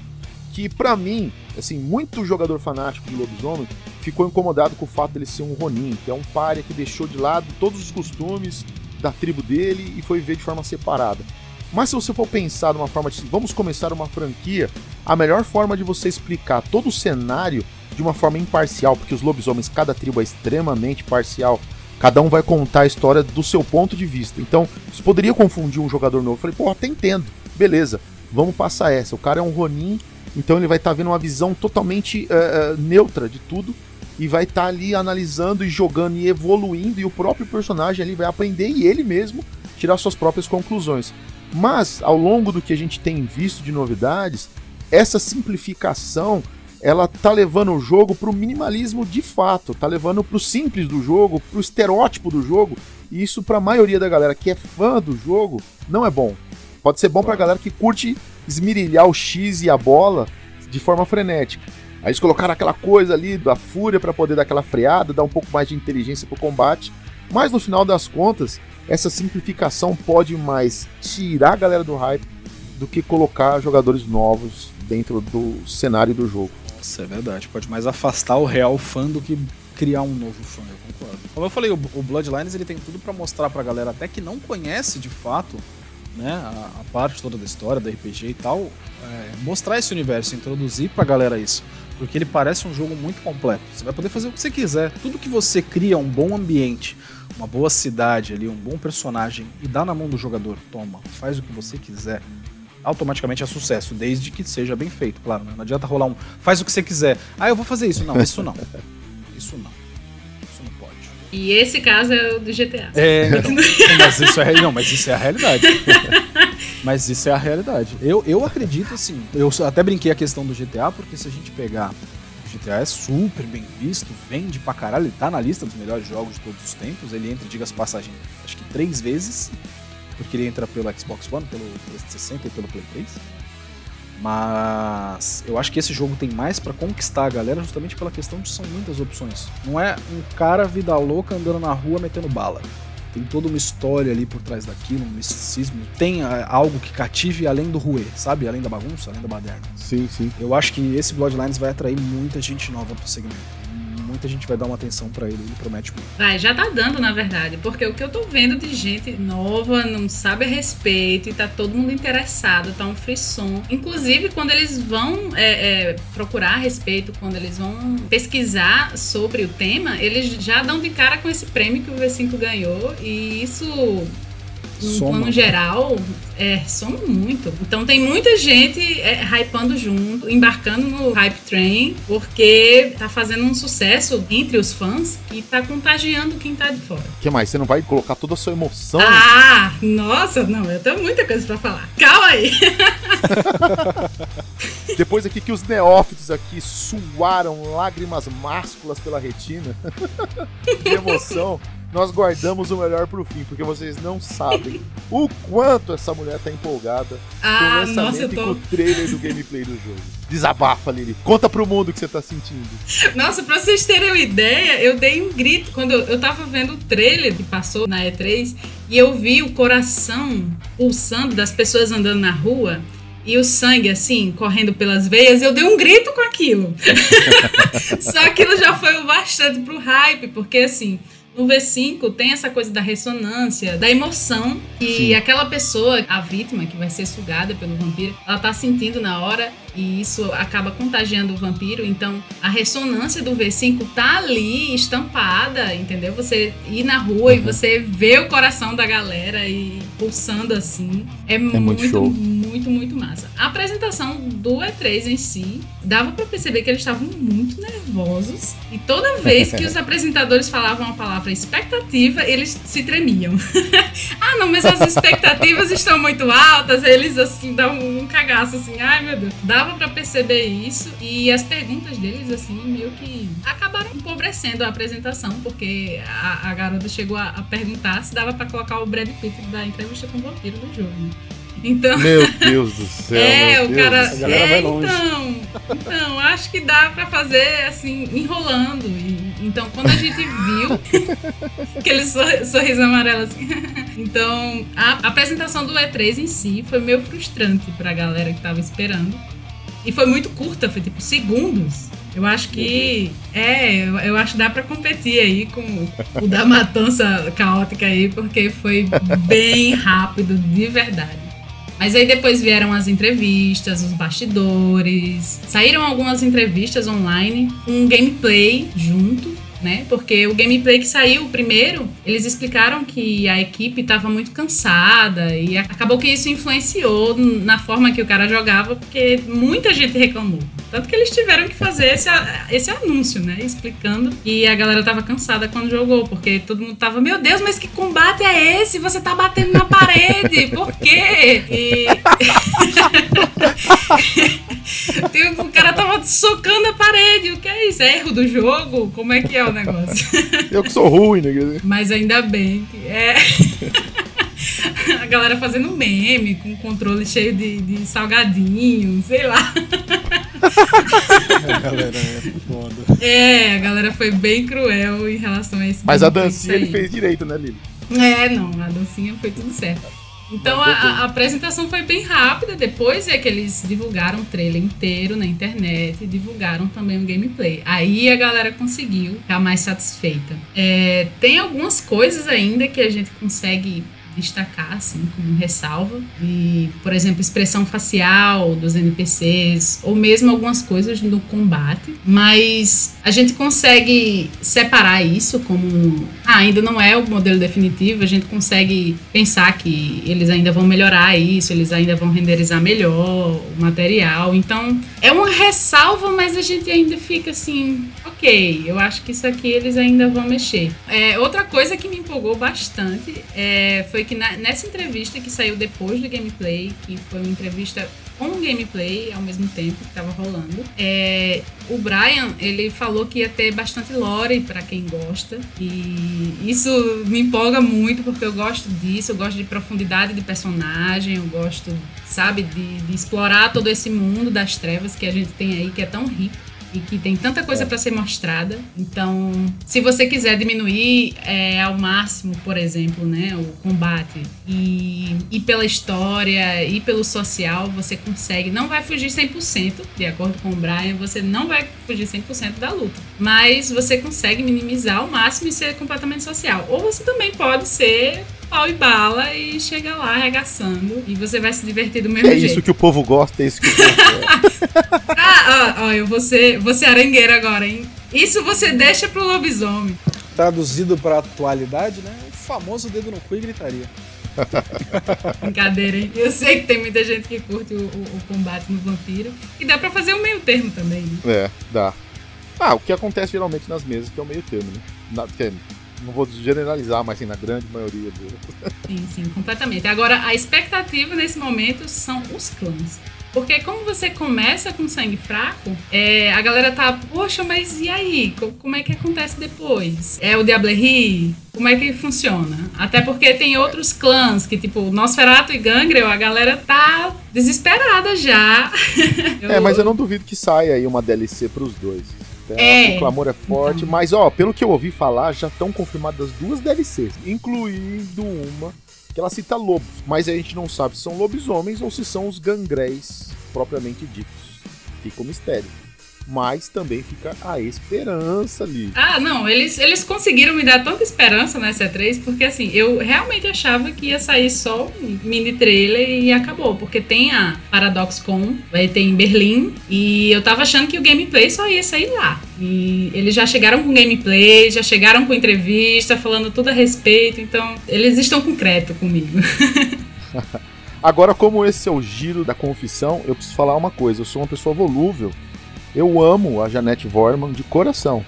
que para mim, assim, muito jogador fanático de Lobisomem ficou incomodado com o fato dele ser um Ronin, que é um párea que deixou de lado todos os costumes da tribo dele e foi ver de forma separada. Mas se você for pensar de uma forma de vamos começar uma franquia, a melhor forma de você explicar todo o cenário de uma forma imparcial, porque os lobisomens, cada tribo é extremamente parcial, cada um vai contar a história do seu ponto de vista. Então, isso poderia confundir um jogador novo. Eu falei, pô, até entendo, beleza, vamos passar essa. O cara é um Ronin, então ele vai estar tá vendo uma visão totalmente uh, uh, neutra de tudo e vai estar tá ali analisando e jogando e evoluindo, e o próprio personagem ali vai aprender e ele mesmo tirar suas próprias conclusões. Mas ao longo do que a gente tem visto de novidades, essa simplificação ela tá levando o jogo para o minimalismo de fato, tá levando para o simples do jogo, para o estereótipo do jogo, e isso para a maioria da galera que é fã do jogo não é bom. Pode ser bom para a galera que curte esmirilhar o X e a bola de forma frenética. Aí eles colocaram aquela coisa ali da fúria para poder dar aquela freada, dar um pouco mais de inteligência pro combate, mas no final das contas, essa simplificação pode mais tirar a galera do hype do que colocar jogadores novos dentro do cenário do jogo. Isso é verdade. Pode mais afastar o real fã do que criar um novo fã, eu concordo. Como eu falei, o, Bloodlines ele tem tudo para mostrar pra galera até que não conhece de fato né, a, a, parte toda da história, da RPG e tal, é, mostrar esse universo, introduzir pra galera isso. Porque ele parece um jogo muito completo. Você vai poder fazer o que você quiser. Tudo que você cria, um bom ambiente, uma boa cidade ali, um bom personagem e dá na mão do jogador, toma, faz o que você quiser, automaticamente é sucesso, desde que seja bem feito, claro. Né? Não adianta rolar um, faz o que você quiser. Ah, eu vou fazer isso. Não, isso não. Isso não. Isso não pode. E esse caso é o do GTA. É, não, mas isso é, não, mas isso é a realidade. mas isso é a realidade. Eu, eu acredito assim, eu até brinquei a questão do GTA, porque se a gente pegar GTA é super bem visto, vende pra caralho, ele tá na lista dos melhores jogos de todos os tempos. Ele entra, diga-se passagem, acho que três vezes, porque ele entra pelo Xbox One, pelo PS60 e pelo Play 3. Mas eu acho que esse jogo tem mais para conquistar a galera justamente pela questão de são muitas opções. Não é um cara vida louca andando na rua metendo bala tem toda uma história ali por trás daquilo, um misticismo. Tem é, algo que cative além do ruê, sabe? Além da bagunça, além da baderna. Sim, sim. Eu acho que esse Bloodlines vai atrair muita gente nova pro segmento. Muita gente vai dar uma atenção para ele, ele promete muito. Vai, já tá dando, na verdade, porque o que eu tô vendo de gente nova, não sabe a respeito, e tá todo mundo interessado, tá um frisson. Inclusive, quando eles vão é, é, procurar a respeito, quando eles vão pesquisar sobre o tema, eles já dão de cara com esse prêmio que o V5 ganhou, e isso no Soma. plano geral, é, soma muito. Então tem muita gente é, hypando junto, embarcando no hype train, porque tá fazendo um sucesso entre os fãs e tá contagiando quem tá de fora. O que mais? Você não vai colocar toda a sua emoção? Ah, nossa, não, eu tenho muita coisa pra falar. Calma aí. Depois aqui que os neófitos aqui suaram lágrimas másculas pela retina de emoção, nós guardamos o melhor pro fim, porque vocês não sabem o quanto essa mulher tá empolgada com o Ah, lançamento nossa, eu e com tô. o trailer do gameplay do jogo. Desabafa, Lili. Conta pro mundo o que você tá sentindo. Nossa, pra vocês terem uma ideia, eu dei um grito quando eu, eu tava vendo o trailer que passou na E3 e eu vi o coração pulsando das pessoas andando na rua e o sangue, assim, correndo pelas veias, eu dei um grito com aquilo. Só aquilo já foi o bastante pro hype, porque assim. No V5 tem essa coisa da ressonância, da emoção Sim. aquela pessoa, a vítima que vai ser sugada pelo vampiro, ela tá sentindo na hora e isso acaba contagiando o vampiro. Então a ressonância do V5 tá ali estampada, entendeu? Você ir na rua e você vê o coração da galera e pulsando assim. É, muito muito, show. Muito, muito massa. A apresentação do E3 em si, dava pra perceber que eles estavam muito nervosos e toda vez que os apresentadores falavam a palavra expectativa, eles se tremiam. ah, não, mas as expectativas estão muito altas, eles assim dão um cagaço assim, ai meu Deus. Dava pra perceber isso e as perguntas deles assim meio que acabaram empobrecendo a apresentação, porque a, a garota chegou a, a perguntar se dava pra colocar o Brad Pitt da entrevista com o vampiro no jogo. né? Então, Meu Deus do céu. é, meu o Deus cara. é, vai longe. então. Então, acho que dá pra fazer assim, enrolando. E, então, quando a gente viu aquele sor- sorriso amarelo assim. então, a apresentação do E3 em si foi meio frustrante pra galera que tava esperando. E foi muito curta, foi tipo segundos. Eu acho que. É, eu, eu acho que dá pra competir aí com o da matança caótica aí, porque foi bem rápido, de verdade. Mas aí depois vieram as entrevistas, os bastidores. Saíram algumas entrevistas online, um gameplay junto, né? Porque o gameplay que saiu primeiro, eles explicaram que a equipe estava muito cansada e acabou que isso influenciou na forma que o cara jogava, porque muita gente reclamou. Tanto que eles tiveram que fazer esse, esse anúncio, né? Explicando. E a galera tava cansada quando jogou, porque todo mundo tava, meu Deus, mas que combate é esse? Você tá batendo na parede, por quê? E. Tem- o cara tava socando a parede, o que é isso? É erro do jogo? Como é que é o negócio? Eu que sou ruim, né? Mas ainda bem que é. A galera fazendo meme com o controle cheio de, de salgadinho, sei lá. A galera é foda. É, a galera foi bem cruel em relação a esse Mas a dancinha ele fez direito, né, Lili? É, não, a dancinha foi tudo certo. Então a, a apresentação foi bem rápida. Depois é que eles divulgaram o trailer inteiro na internet e divulgaram também o gameplay. Aí a galera conseguiu ficar mais satisfeita. É, tem algumas coisas ainda que a gente consegue destacar, assim, como ressalva. E, por exemplo, expressão facial dos NPCs, ou mesmo algumas coisas no combate. Mas a gente consegue separar isso como. Ah, ainda não é o modelo definitivo, a gente consegue pensar que eles ainda vão melhorar isso, eles ainda vão renderizar melhor o material. Então, é uma ressalva, mas a gente ainda fica assim, ok, eu acho que isso aqui eles ainda vão mexer. É, outra coisa que me empolgou bastante é, foi que na- nessa entrevista que saiu depois do gameplay, que foi uma entrevista com gameplay ao mesmo tempo que estava rolando, é, o Brian ele falou que ia ter bastante lore para quem gosta e isso me empolga muito porque eu gosto disso, eu gosto de profundidade de personagem, eu gosto, sabe, de, de explorar todo esse mundo das trevas que a gente tem aí que é tão rico. E que tem tanta coisa é. para ser mostrada. Então, se você quiser diminuir é, ao máximo, por exemplo, né, o combate e, e pela história e pelo social, você consegue. Não vai fugir 100%, de acordo com o Brian, você não vai fugir 100% da luta, mas você consegue minimizar ao máximo e ser completamente social. Ou você também pode ser pau e bala e chega lá arregaçando. E você vai se divertir do mesmo é jeito. É isso que o povo gosta, é isso que o povo quer. ah, ó, ó, eu vou ser, vou ser arangueira agora, hein? Isso você deixa pro lobisomem. Traduzido pra atualidade, né? O famoso dedo no cu e gritaria. Brincadeira, hein? Eu sei que tem muita gente que curte o, o, o combate no vampiro. E dá pra fazer o meio termo também, né? É, dá. Ah, o que acontece geralmente nas mesas, que é o meio termo, né? Na, que é não vou generalizar, mas sim, na grande maioria deles. Sim, sim, completamente. Agora, a expectativa nesse momento são os clãs. Porque como você começa com sangue fraco, é, a galera tá, poxa, mas e aí? Como é que acontece depois? É o Diablerie? Como é que funciona? Até porque tem outros clãs que, tipo, Nosferatu e Gangrel, a galera tá desesperada já. eu... É, mas eu não duvido que saia aí uma DLC pros dois. É, o clamor é forte, então. mas ó, pelo que eu ouvi falar, já estão confirmadas duas DLCs, incluindo uma que ela cita lobos, mas a gente não sabe se são lobisomens ou se são os gangréis propriamente ditos. Fica um mistério mas também fica a esperança ali. Ah, não, eles, eles conseguiram me dar tanta esperança na E3, porque assim, eu realmente achava que ia sair só um mini trailer e acabou, porque tem a ParadoxCon, vai ter em Berlim, e eu tava achando que o gameplay só ia sair lá. E eles já chegaram com gameplay, já chegaram com entrevista, falando tudo a respeito, então eles estão concreto comigo. Agora, como esse é o giro da confissão, eu preciso falar uma coisa. Eu sou uma pessoa volúvel eu amo a Janete Vorman de coração.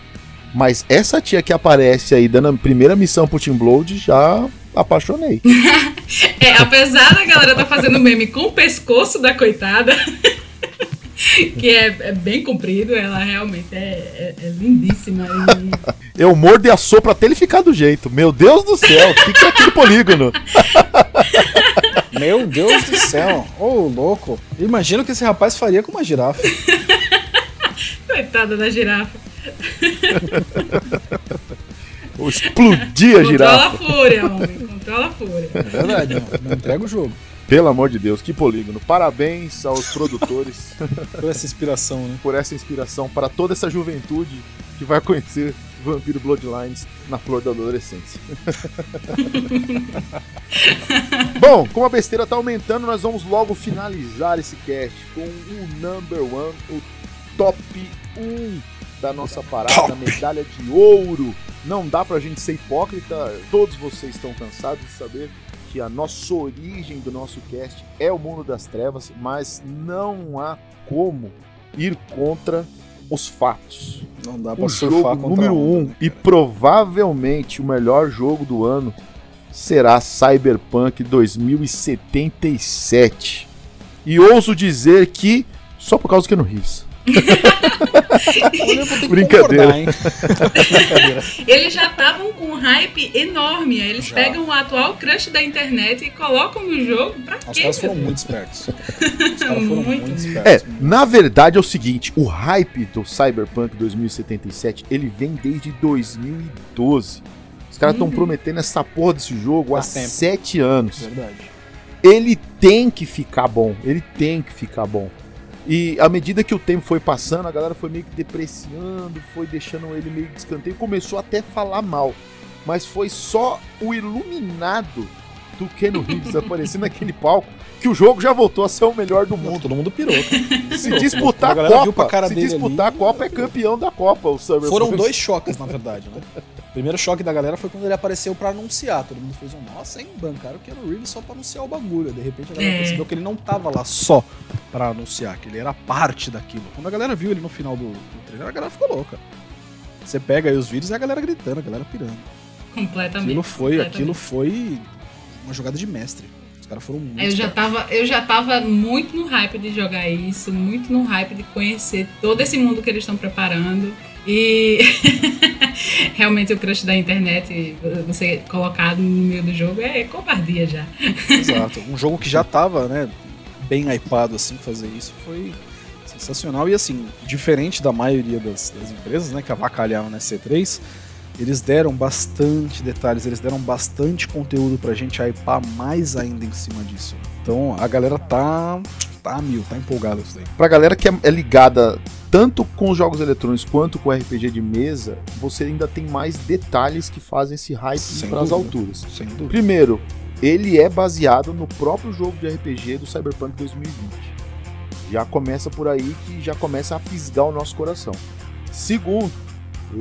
Mas essa tia que aparece aí dando a primeira missão pro Team Blood, já apaixonei. é, apesar da galera tá fazendo meme com o pescoço da coitada, que é, é, bem comprido, ela realmente é, é, é lindíssima. E... Eu mordo e assopro até ele ficar do jeito. Meu Deus do céu, o que, que é aquele polígono? Meu Deus do céu, ô oh, louco. Imagina o que esse rapaz faria com uma girafa. Coitada da girafa. Explodir a girafa. Controla a fúria, homem. Controla a fúria. É verdade, não, não entrega o jogo. Pelo amor de Deus, que polígono. Parabéns aos produtores. Por essa inspiração, né? Por essa inspiração para toda essa juventude que vai conhecer Vampiro Bloodlines na flor da adolescência. Bom, como a besteira tá aumentando, nós vamos logo finalizar esse cast com o number one, o top 1 da nossa parada, top. medalha de ouro. Não dá pra gente ser hipócrita, todos vocês estão cansados de saber que a nossa origem do nosso cast é o mundo das trevas, mas não há como ir contra os fatos. Não dá pra o jogo número 1 um, né, e provavelmente o melhor jogo do ano será Cyberpunk 2077. E ouso dizer que só por causa do Keanu Reeves. Brincadeira. Eles já estavam com um hype enorme. Eles já. pegam o atual crush da internet e colocam no jogo. Pra Os quê? caras foram muito espertos. Os caras foram muito, muito espertos. É, na verdade é o seguinte: o hype do Cyberpunk 2077 ele vem desde 2012. Os caras estão uhum. prometendo essa porra desse jogo há tempo. sete anos. Verdade. Ele tem que ficar bom. Ele tem que ficar bom. E à medida que o tempo foi passando, a galera foi meio que depreciando, foi deixando ele meio de escanteio, começou até a falar mal. Mas foi só o iluminado do Keanu Reeves aparecendo naquele palco que o jogo já voltou a ser o melhor do mundo. Todo mundo pirou. Cara. Se disputar a, a Copa, se disputar ali, a Copa é campeão da Copa, o Summer Foram dois choques, na verdade, né? O primeiro choque da galera foi quando ele apareceu para anunciar. Todo mundo fez um, nossa, hein, bancaram o Keanu Reeves só pra anunciar o bagulho. De repente a galera é. percebeu que ele não tava lá só para anunciar, que ele era parte daquilo. Quando a galera viu ele no final do, do trailer, a galera ficou louca. Você pega aí os vídeos e a galera gritando, a galera pirando. Completamente. Aquilo foi, completamente. aquilo foi uma jogada de mestre. Os caras foram muito. Eu já, tava, eu já tava muito no hype de jogar isso, muito no hype de conhecer todo esse mundo que eles estão preparando. E realmente o crush da internet, você colocado no meio do jogo, é covardia já. Exato. Um jogo que já tava, né, bem hypado assim, fazer isso foi Sensacional. E assim, diferente da maioria das, das empresas, né, que avacalharam na C3, eles deram bastante detalhes, eles deram bastante conteúdo pra gente hypar mais ainda em cima disso. Então a galera tá, tá mil, tá empolgada isso daí. Pra galera que é, é ligada tanto com os jogos eletrônicos quanto com RPG de mesa, você ainda tem mais detalhes que fazem esse hype para as alturas. Sem dúvida. Primeiro, ele é baseado no próprio jogo de RPG do Cyberpunk 2020. Já começa por aí que já começa a fisgar o nosso coração. Segundo,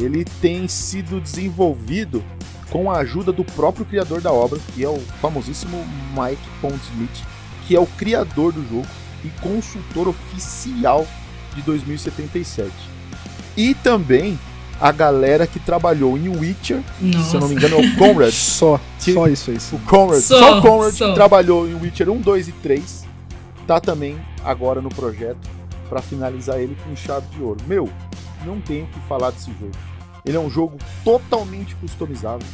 ele tem sido desenvolvido com a ajuda do próprio criador da obra, que é o famosíssimo Mike Pondsmith, que é o criador do jogo e consultor oficial de 2077. E também a galera que trabalhou em Witcher, Nossa. se eu não me engano é o Conrad. Só, Que- só isso aí. O Conrad, Só, só, o Conrad só. que trabalhou em Witcher 1, 2 e 3, tá também agora no projeto para finalizar ele com chave de ouro. Meu, não tenho o que falar desse jogo. Ele é um jogo totalmente customizável.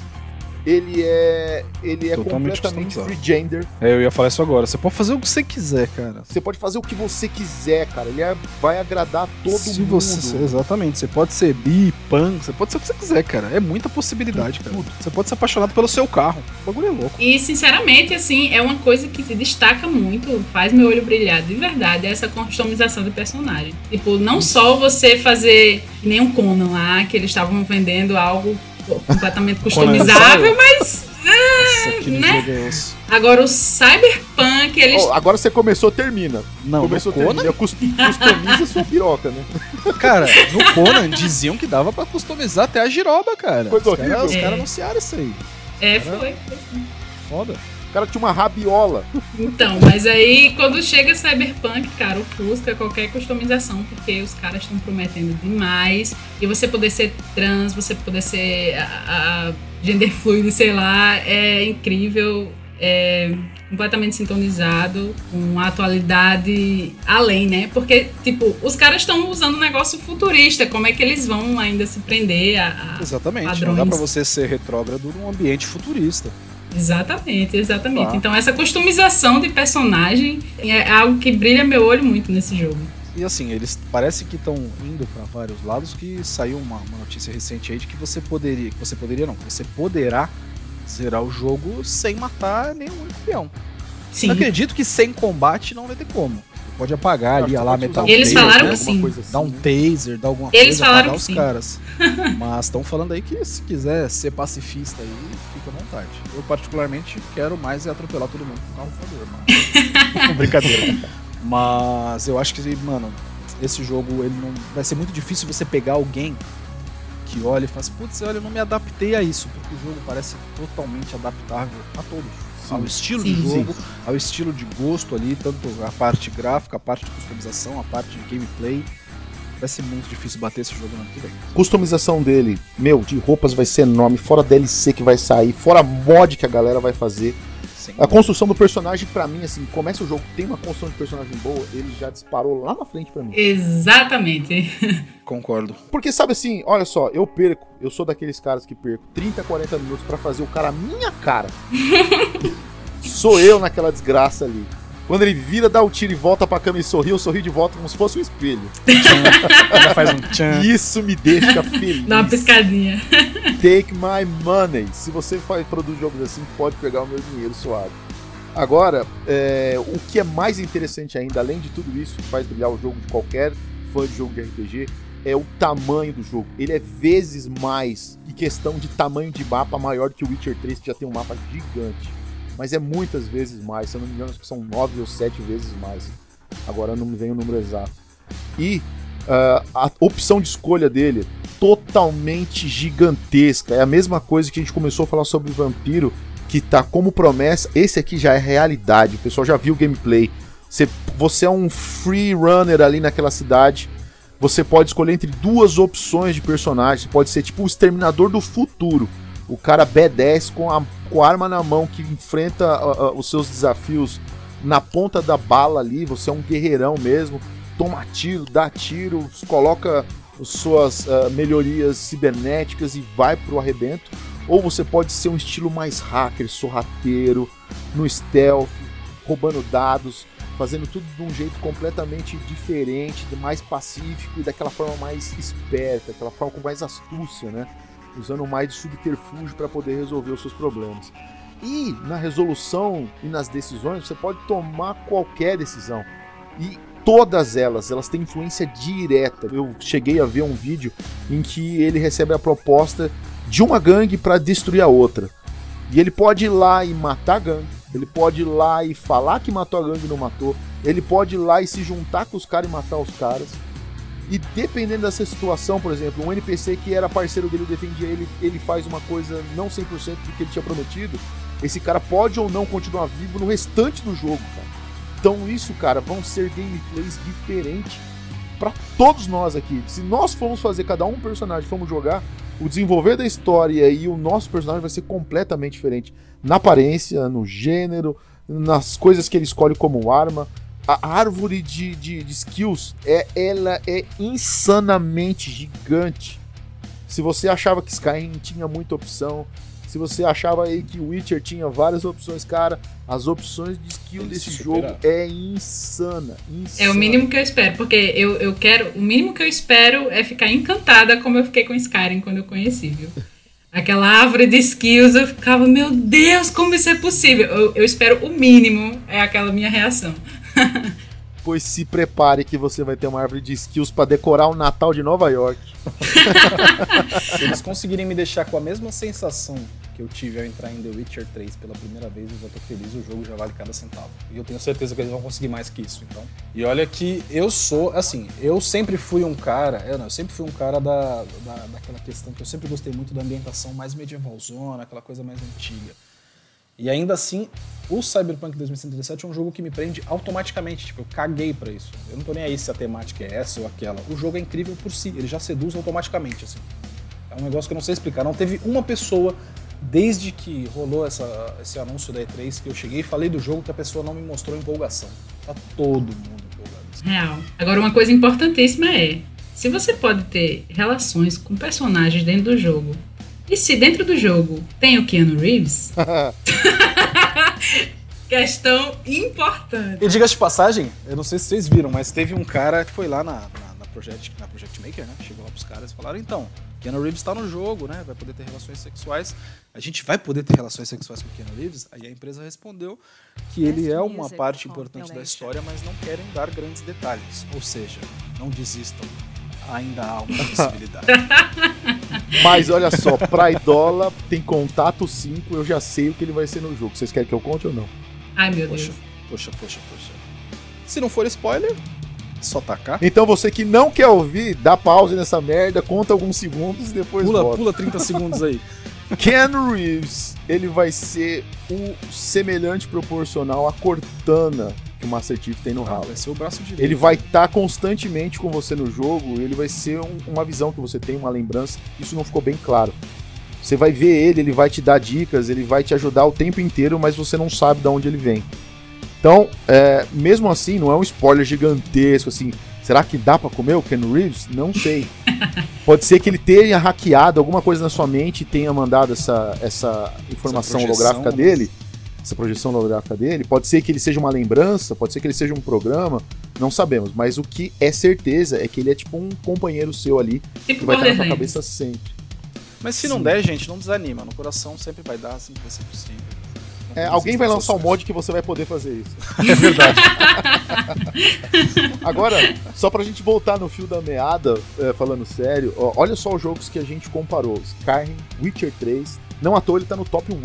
Ele é, ele é Totalmente completamente customizado. free gender. É, eu ia falar isso agora. Você pode fazer o que você quiser, cara. Você pode fazer o que você quiser, cara. Ele é- vai agradar todo Se mundo. você, exatamente, você pode ser bi, pan, você pode ser o que você quiser, cara. É muita possibilidade, cara. Tudo. Você pode ser apaixonado pelo seu carro. O bagulho é louco. E sinceramente, assim, é uma coisa que se destaca muito, faz meu olho brilhar de verdade, é essa customização de personagem. Tipo, não só você fazer que nem um Conan lá, que eles estavam vendendo algo completamente customizável, mas Nossa, né? é osso. agora o Cyberpunk, eles. Ó, agora você começou, termina. Não, começou, no Conan, termina. Cus- Customiza sua piroca, né? cara, no Conan diziam que dava pra customizar até a giroba, cara. Coisa os caras os É. caras anunciaram isso aí. É, foi. foi sim. Foda. O cara tinha uma rabiola. Então, mas aí quando chega Cyberpunk, cara, o Fusca, qualquer customização, porque os caras estão prometendo demais. E você poder ser trans, você poder ser a, a gender fluido, sei lá, é incrível. É completamente sintonizado, com a atualidade além, né? Porque, tipo, os caras estão usando um negócio futurista, como é que eles vão ainda se prender a. a- Exatamente. Não padrões. dá pra você ser retrógrado num ambiente futurista. Exatamente, exatamente. Tá. Então essa customização de personagem é algo que brilha meu olho muito nesse jogo. E assim, eles parece que estão indo pra vários lados, que saiu uma, uma notícia recente aí de que você poderia, que você poderia não, que você poderá zerar o jogo sem matar nenhum peão. Sim. Eu acredito que sem combate não vai ter como. Pode apagar ali, lá, metal Eles taser, falaram né? que Alguma sim. coisa assim, dar um né? taser, dar alguma Eles coisa, falaram apagar os sim. caras. Mas estão falando aí que se quiser ser pacifista aí, fica à vontade. Eu particularmente quero mais é atropelar todo mundo com carro voador, mano. Brincadeira. Mas eu acho que, mano, esse jogo ele não vai ser muito difícil você pegar alguém que olha e fala assim, putz, olha, eu não me adaptei a isso, porque o jogo parece totalmente adaptável a todos. Sim. Ao estilo Sim. de jogo, ao estilo de gosto ali, tanto a parte gráfica, a parte de customização, a parte de gameplay. Vai ser muito difícil bater esse jogo no ano que vem. Customização dele, meu, de roupas vai ser enorme. Fora DLC que vai sair, fora mod que a galera vai fazer. Sem A construção do personagem, pra mim, assim, começa o jogo, tem uma construção de personagem boa, ele já disparou lá na frente pra mim. Exatamente. Concordo. Porque sabe assim, olha só, eu perco, eu sou daqueles caras que perco 30, 40 minutos pra fazer o cara minha cara. sou eu naquela desgraça ali. Quando ele vira, dá o tiro e volta pra cama e sorri, eu sorri de volta como se fosse um espelho. Já faz um tchan. Isso me deixa feliz. Dá uma piscadinha. Take my money. Se você faz, produz jogos assim, pode pegar o meu dinheiro suave. Agora, é, o que é mais interessante ainda, além de tudo isso que faz brilhar o jogo de qualquer fã de jogo de RPG, é o tamanho do jogo. Ele é vezes mais, em questão de tamanho de mapa, maior que o Witcher 3, que já tem um mapa gigante. Mas é muitas vezes mais, se eu não me engano, acho que são nove ou sete vezes mais. Agora não me vem o número exato. E ah, a opção de escolha dele totalmente gigantesca. É a mesma coisa que a gente começou a falar sobre Vampiro, que tá como promessa. Esse aqui já é realidade. O pessoal já viu o gameplay. Você, você é um free runner ali naquela cidade. Você pode escolher entre duas opções de personagem. Pode ser tipo o Exterminador do Futuro. O cara B10 com a, com a arma na mão que enfrenta ah, ah, os seus desafios na ponta da bala ali. Você é um guerreirão mesmo. Toma tiro, dá tiro, coloca as suas ah, melhorias cibernéticas e vai pro arrebento. Ou você pode ser um estilo mais hacker, sorrateiro, no stealth, roubando dados. fazendo tudo de um jeito completamente diferente, mais pacífico e daquela forma mais esperta, aquela forma com mais astúcia, né? Usando mais de subterfúgio para poder resolver os seus problemas. E na resolução e nas decisões, você pode tomar qualquer decisão. E todas elas, elas têm influência direta. Eu cheguei a ver um vídeo em que ele recebe a proposta de uma gangue para destruir a outra. E ele pode ir lá e matar a gangue, ele pode ir lá e falar que matou a gangue e não matou, ele pode ir lá e se juntar com os caras e matar os caras. E dependendo dessa situação, por exemplo, um NPC que era parceiro dele defendia ele, ele faz uma coisa não 100% do que ele tinha prometido, esse cara pode ou não continuar vivo no restante do jogo, cara. Então isso, cara, vão ser gameplays diferentes para todos nós aqui. Se nós formos fazer cada um personagem, formos jogar, o desenvolver da história e o nosso personagem vai ser completamente diferente. Na aparência, no gênero, nas coisas que ele escolhe como arma. A árvore de, de, de skills, é, ela é insanamente gigante. Se você achava que Skyrim tinha muita opção, se você achava aí que o Witcher tinha várias opções, cara, as opções de skill Ele desse jogo é insana, insana, É o mínimo que eu espero, porque eu, eu quero. O mínimo que eu espero é ficar encantada como eu fiquei com Skyrim quando eu conheci, viu? Aquela árvore de skills, eu ficava, meu Deus, como isso é possível? Eu, eu espero o mínimo, é aquela minha reação. Pois se prepare que você vai ter uma árvore de skills para decorar o Natal de Nova York. se eles conseguirem me deixar com a mesma sensação que eu tive ao entrar em The Witcher 3 pela primeira vez, eu já tô feliz, o jogo já vale cada centavo. E eu tenho certeza que eles vão conseguir mais que isso, então. E olha que eu sou, assim, eu sempre fui um cara, eu não, eu sempre fui um cara da, da, daquela questão que eu sempre gostei muito da ambientação mais medievalzona, aquela coisa mais antiga. E ainda assim, o Cyberpunk 2077 é um jogo que me prende automaticamente. Tipo, eu caguei para isso. Eu não tô nem aí se a temática é essa ou aquela. O jogo é incrível por si, ele já seduz automaticamente, assim. É um negócio que eu não sei explicar. Não teve uma pessoa desde que rolou essa, esse anúncio da E3 que eu cheguei e falei do jogo que a pessoa não me mostrou empolgação. Tá todo mundo empolgado. Real. Agora, uma coisa importantíssima é: se você pode ter relações com personagens dentro do jogo, e se dentro do jogo tem o Keanu Reeves. Questão importante. E diga de passagem, eu não sei se vocês viram, mas teve um cara que foi lá na, na, na Project, na Project Maker, né? Chegou lá pros caras e falaram: então, Keanu Reeves está no jogo, né? Vai poder ter relações sexuais. A gente vai poder ter relações sexuais com o Keanu Reeves? Aí a empresa respondeu que ele é uma parte importante da história, mas não querem dar grandes detalhes. Ou seja, não desistam. Ainda há uma possibilidade. mas olha só, pra Idola tem contato 5, eu já sei o que ele vai ser no jogo. Vocês querem que eu conte ou não? Ai, meu poxa, Deus. Poxa, poxa, poxa. Se não for spoiler, só tacar? Então você que não quer ouvir, dá pause nessa merda, conta alguns segundos e depois pula, volta. Pula 30 segundos aí. Ken Reeves, ele vai ser o semelhante proporcional à Cortana que o Master Chief tem no ah, Vai ser o braço direito. Ele vai estar tá constantemente com você no jogo, ele vai ser um, uma visão que você tem, uma lembrança. Isso não ficou bem claro. Você vai ver ele, ele vai te dar dicas, ele vai te ajudar o tempo inteiro, mas você não sabe de onde ele vem. Então, é, mesmo assim, não é um spoiler gigantesco, assim. Será que dá para comer o Ken Reeves? Não sei. Pode ser que ele tenha hackeado alguma coisa na sua mente e tenha mandado essa, essa informação essa holográfica né? dele, essa projeção holográfica dele. Pode ser que ele seja uma lembrança, pode ser que ele seja um programa, não sabemos. Mas o que é certeza é que ele é tipo um companheiro seu ali tipo que vai estar na sua cabeça sempre. Mas se Sim. não der, gente, não desanima. No coração sempre vai dar, sempre vai ser possível. É, alguém vai lançar um mod que você vai poder fazer isso. É verdade. Agora, só pra gente voltar no fio da meada, é, falando sério, ó, olha só os jogos que a gente comparou: Skyrim, Witcher 3. Não à toa ele tá no top 1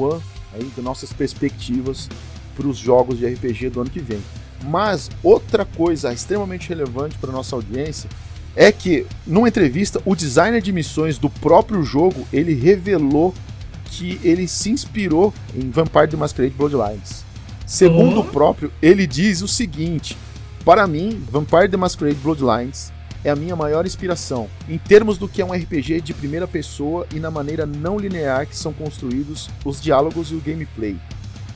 aí, de nossas perspectivas para os jogos de RPG do ano que vem. Mas outra coisa extremamente relevante para nossa audiência é que numa entrevista o designer de missões do próprio jogo ele revelou que ele se inspirou em Vampire the Masquerade Bloodlines. Segundo oh. o próprio, ele diz o seguinte: Para mim, Vampire the Masquerade Bloodlines é a minha maior inspiração, em termos do que é um RPG de primeira pessoa e na maneira não linear que são construídos os diálogos e o gameplay.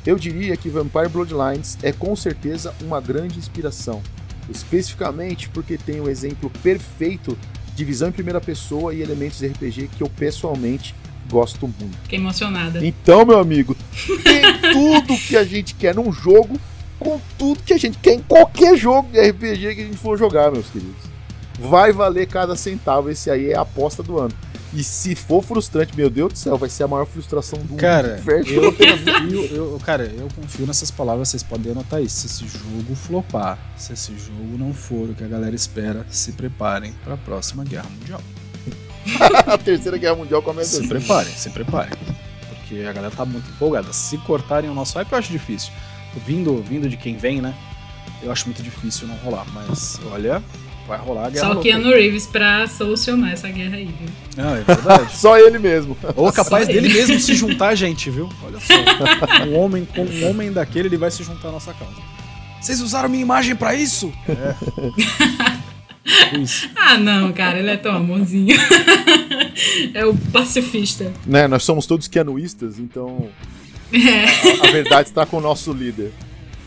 Eu diria que Vampire Bloodlines é com certeza uma grande inspiração, especificamente porque tem o exemplo perfeito de visão em primeira pessoa e elementos de RPG que eu pessoalmente gosto muito. Fiquei emocionada. Então, meu amigo, tem tudo que a gente quer num jogo com tudo que a gente quer em qualquer jogo de RPG que a gente for jogar, meus queridos. Vai valer cada centavo. Esse aí é a aposta do ano. E se for frustrante, meu Deus do céu, vai ser a maior frustração do Cara, universo. eu confio, eu, cara, eu confio nessas palavras, vocês podem anotar isso. Se esse jogo flopar, se esse jogo não for o que a galera espera, se preparem para a próxima guerra mundial. a terceira guerra mundial começa Se assim. preparem, se preparem. Porque a galera tá muito empolgada. Se cortarem o nosso hype, eu acho difícil. Vindo, vindo de quem vem, né? Eu acho muito difícil não rolar. Mas, olha, vai rolar a guerra. Só. Keanu Reeves pra solucionar essa guerra aí, viu? Não, é verdade. Só ele mesmo. Ou é capaz Só dele ele. mesmo se juntar a gente, viu? Olha só. Um homem com um homem daquele, ele vai se juntar à nossa causa. Vocês usaram minha imagem pra isso? É. Isso. Ah, não, cara, ele é tão amorzinho. é o pacifista. Né, nós somos todos keanuístas, então É, a verdade está com o nosso líder.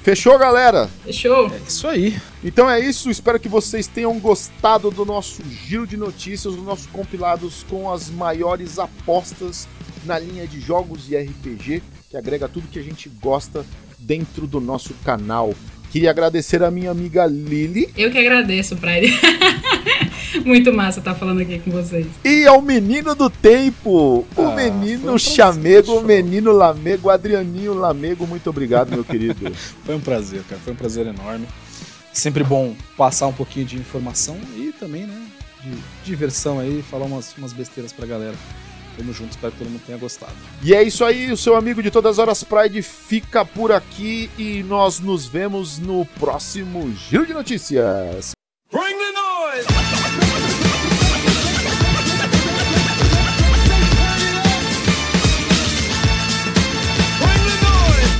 Fechou, galera? fechou? É isso aí. Então é isso, espero que vocês tenham gostado do nosso giro de notícias, dos nossos compilados com as maiores apostas na linha de jogos e RPG, que agrega tudo que a gente gosta dentro do nosso canal. Queria agradecer a minha amiga Lili Eu que agradeço pra ele. Muito massa estar falando aqui com vocês. e ao menino do tempo, o Ah, menino um chamego, o menino lamego, Adrianinho Lamego, muito obrigado, meu querido. Foi um prazer, cara. Foi um prazer enorme. Sempre bom passar um pouquinho de informação e também, né, de diversão aí, falar umas, umas besteiras pra galera. Tamo junto, espero que todo mundo tenha gostado. E é isso aí, o seu amigo de todas as horas Pride fica por aqui e nós nos vemos no próximo Giro de Notícias. Bring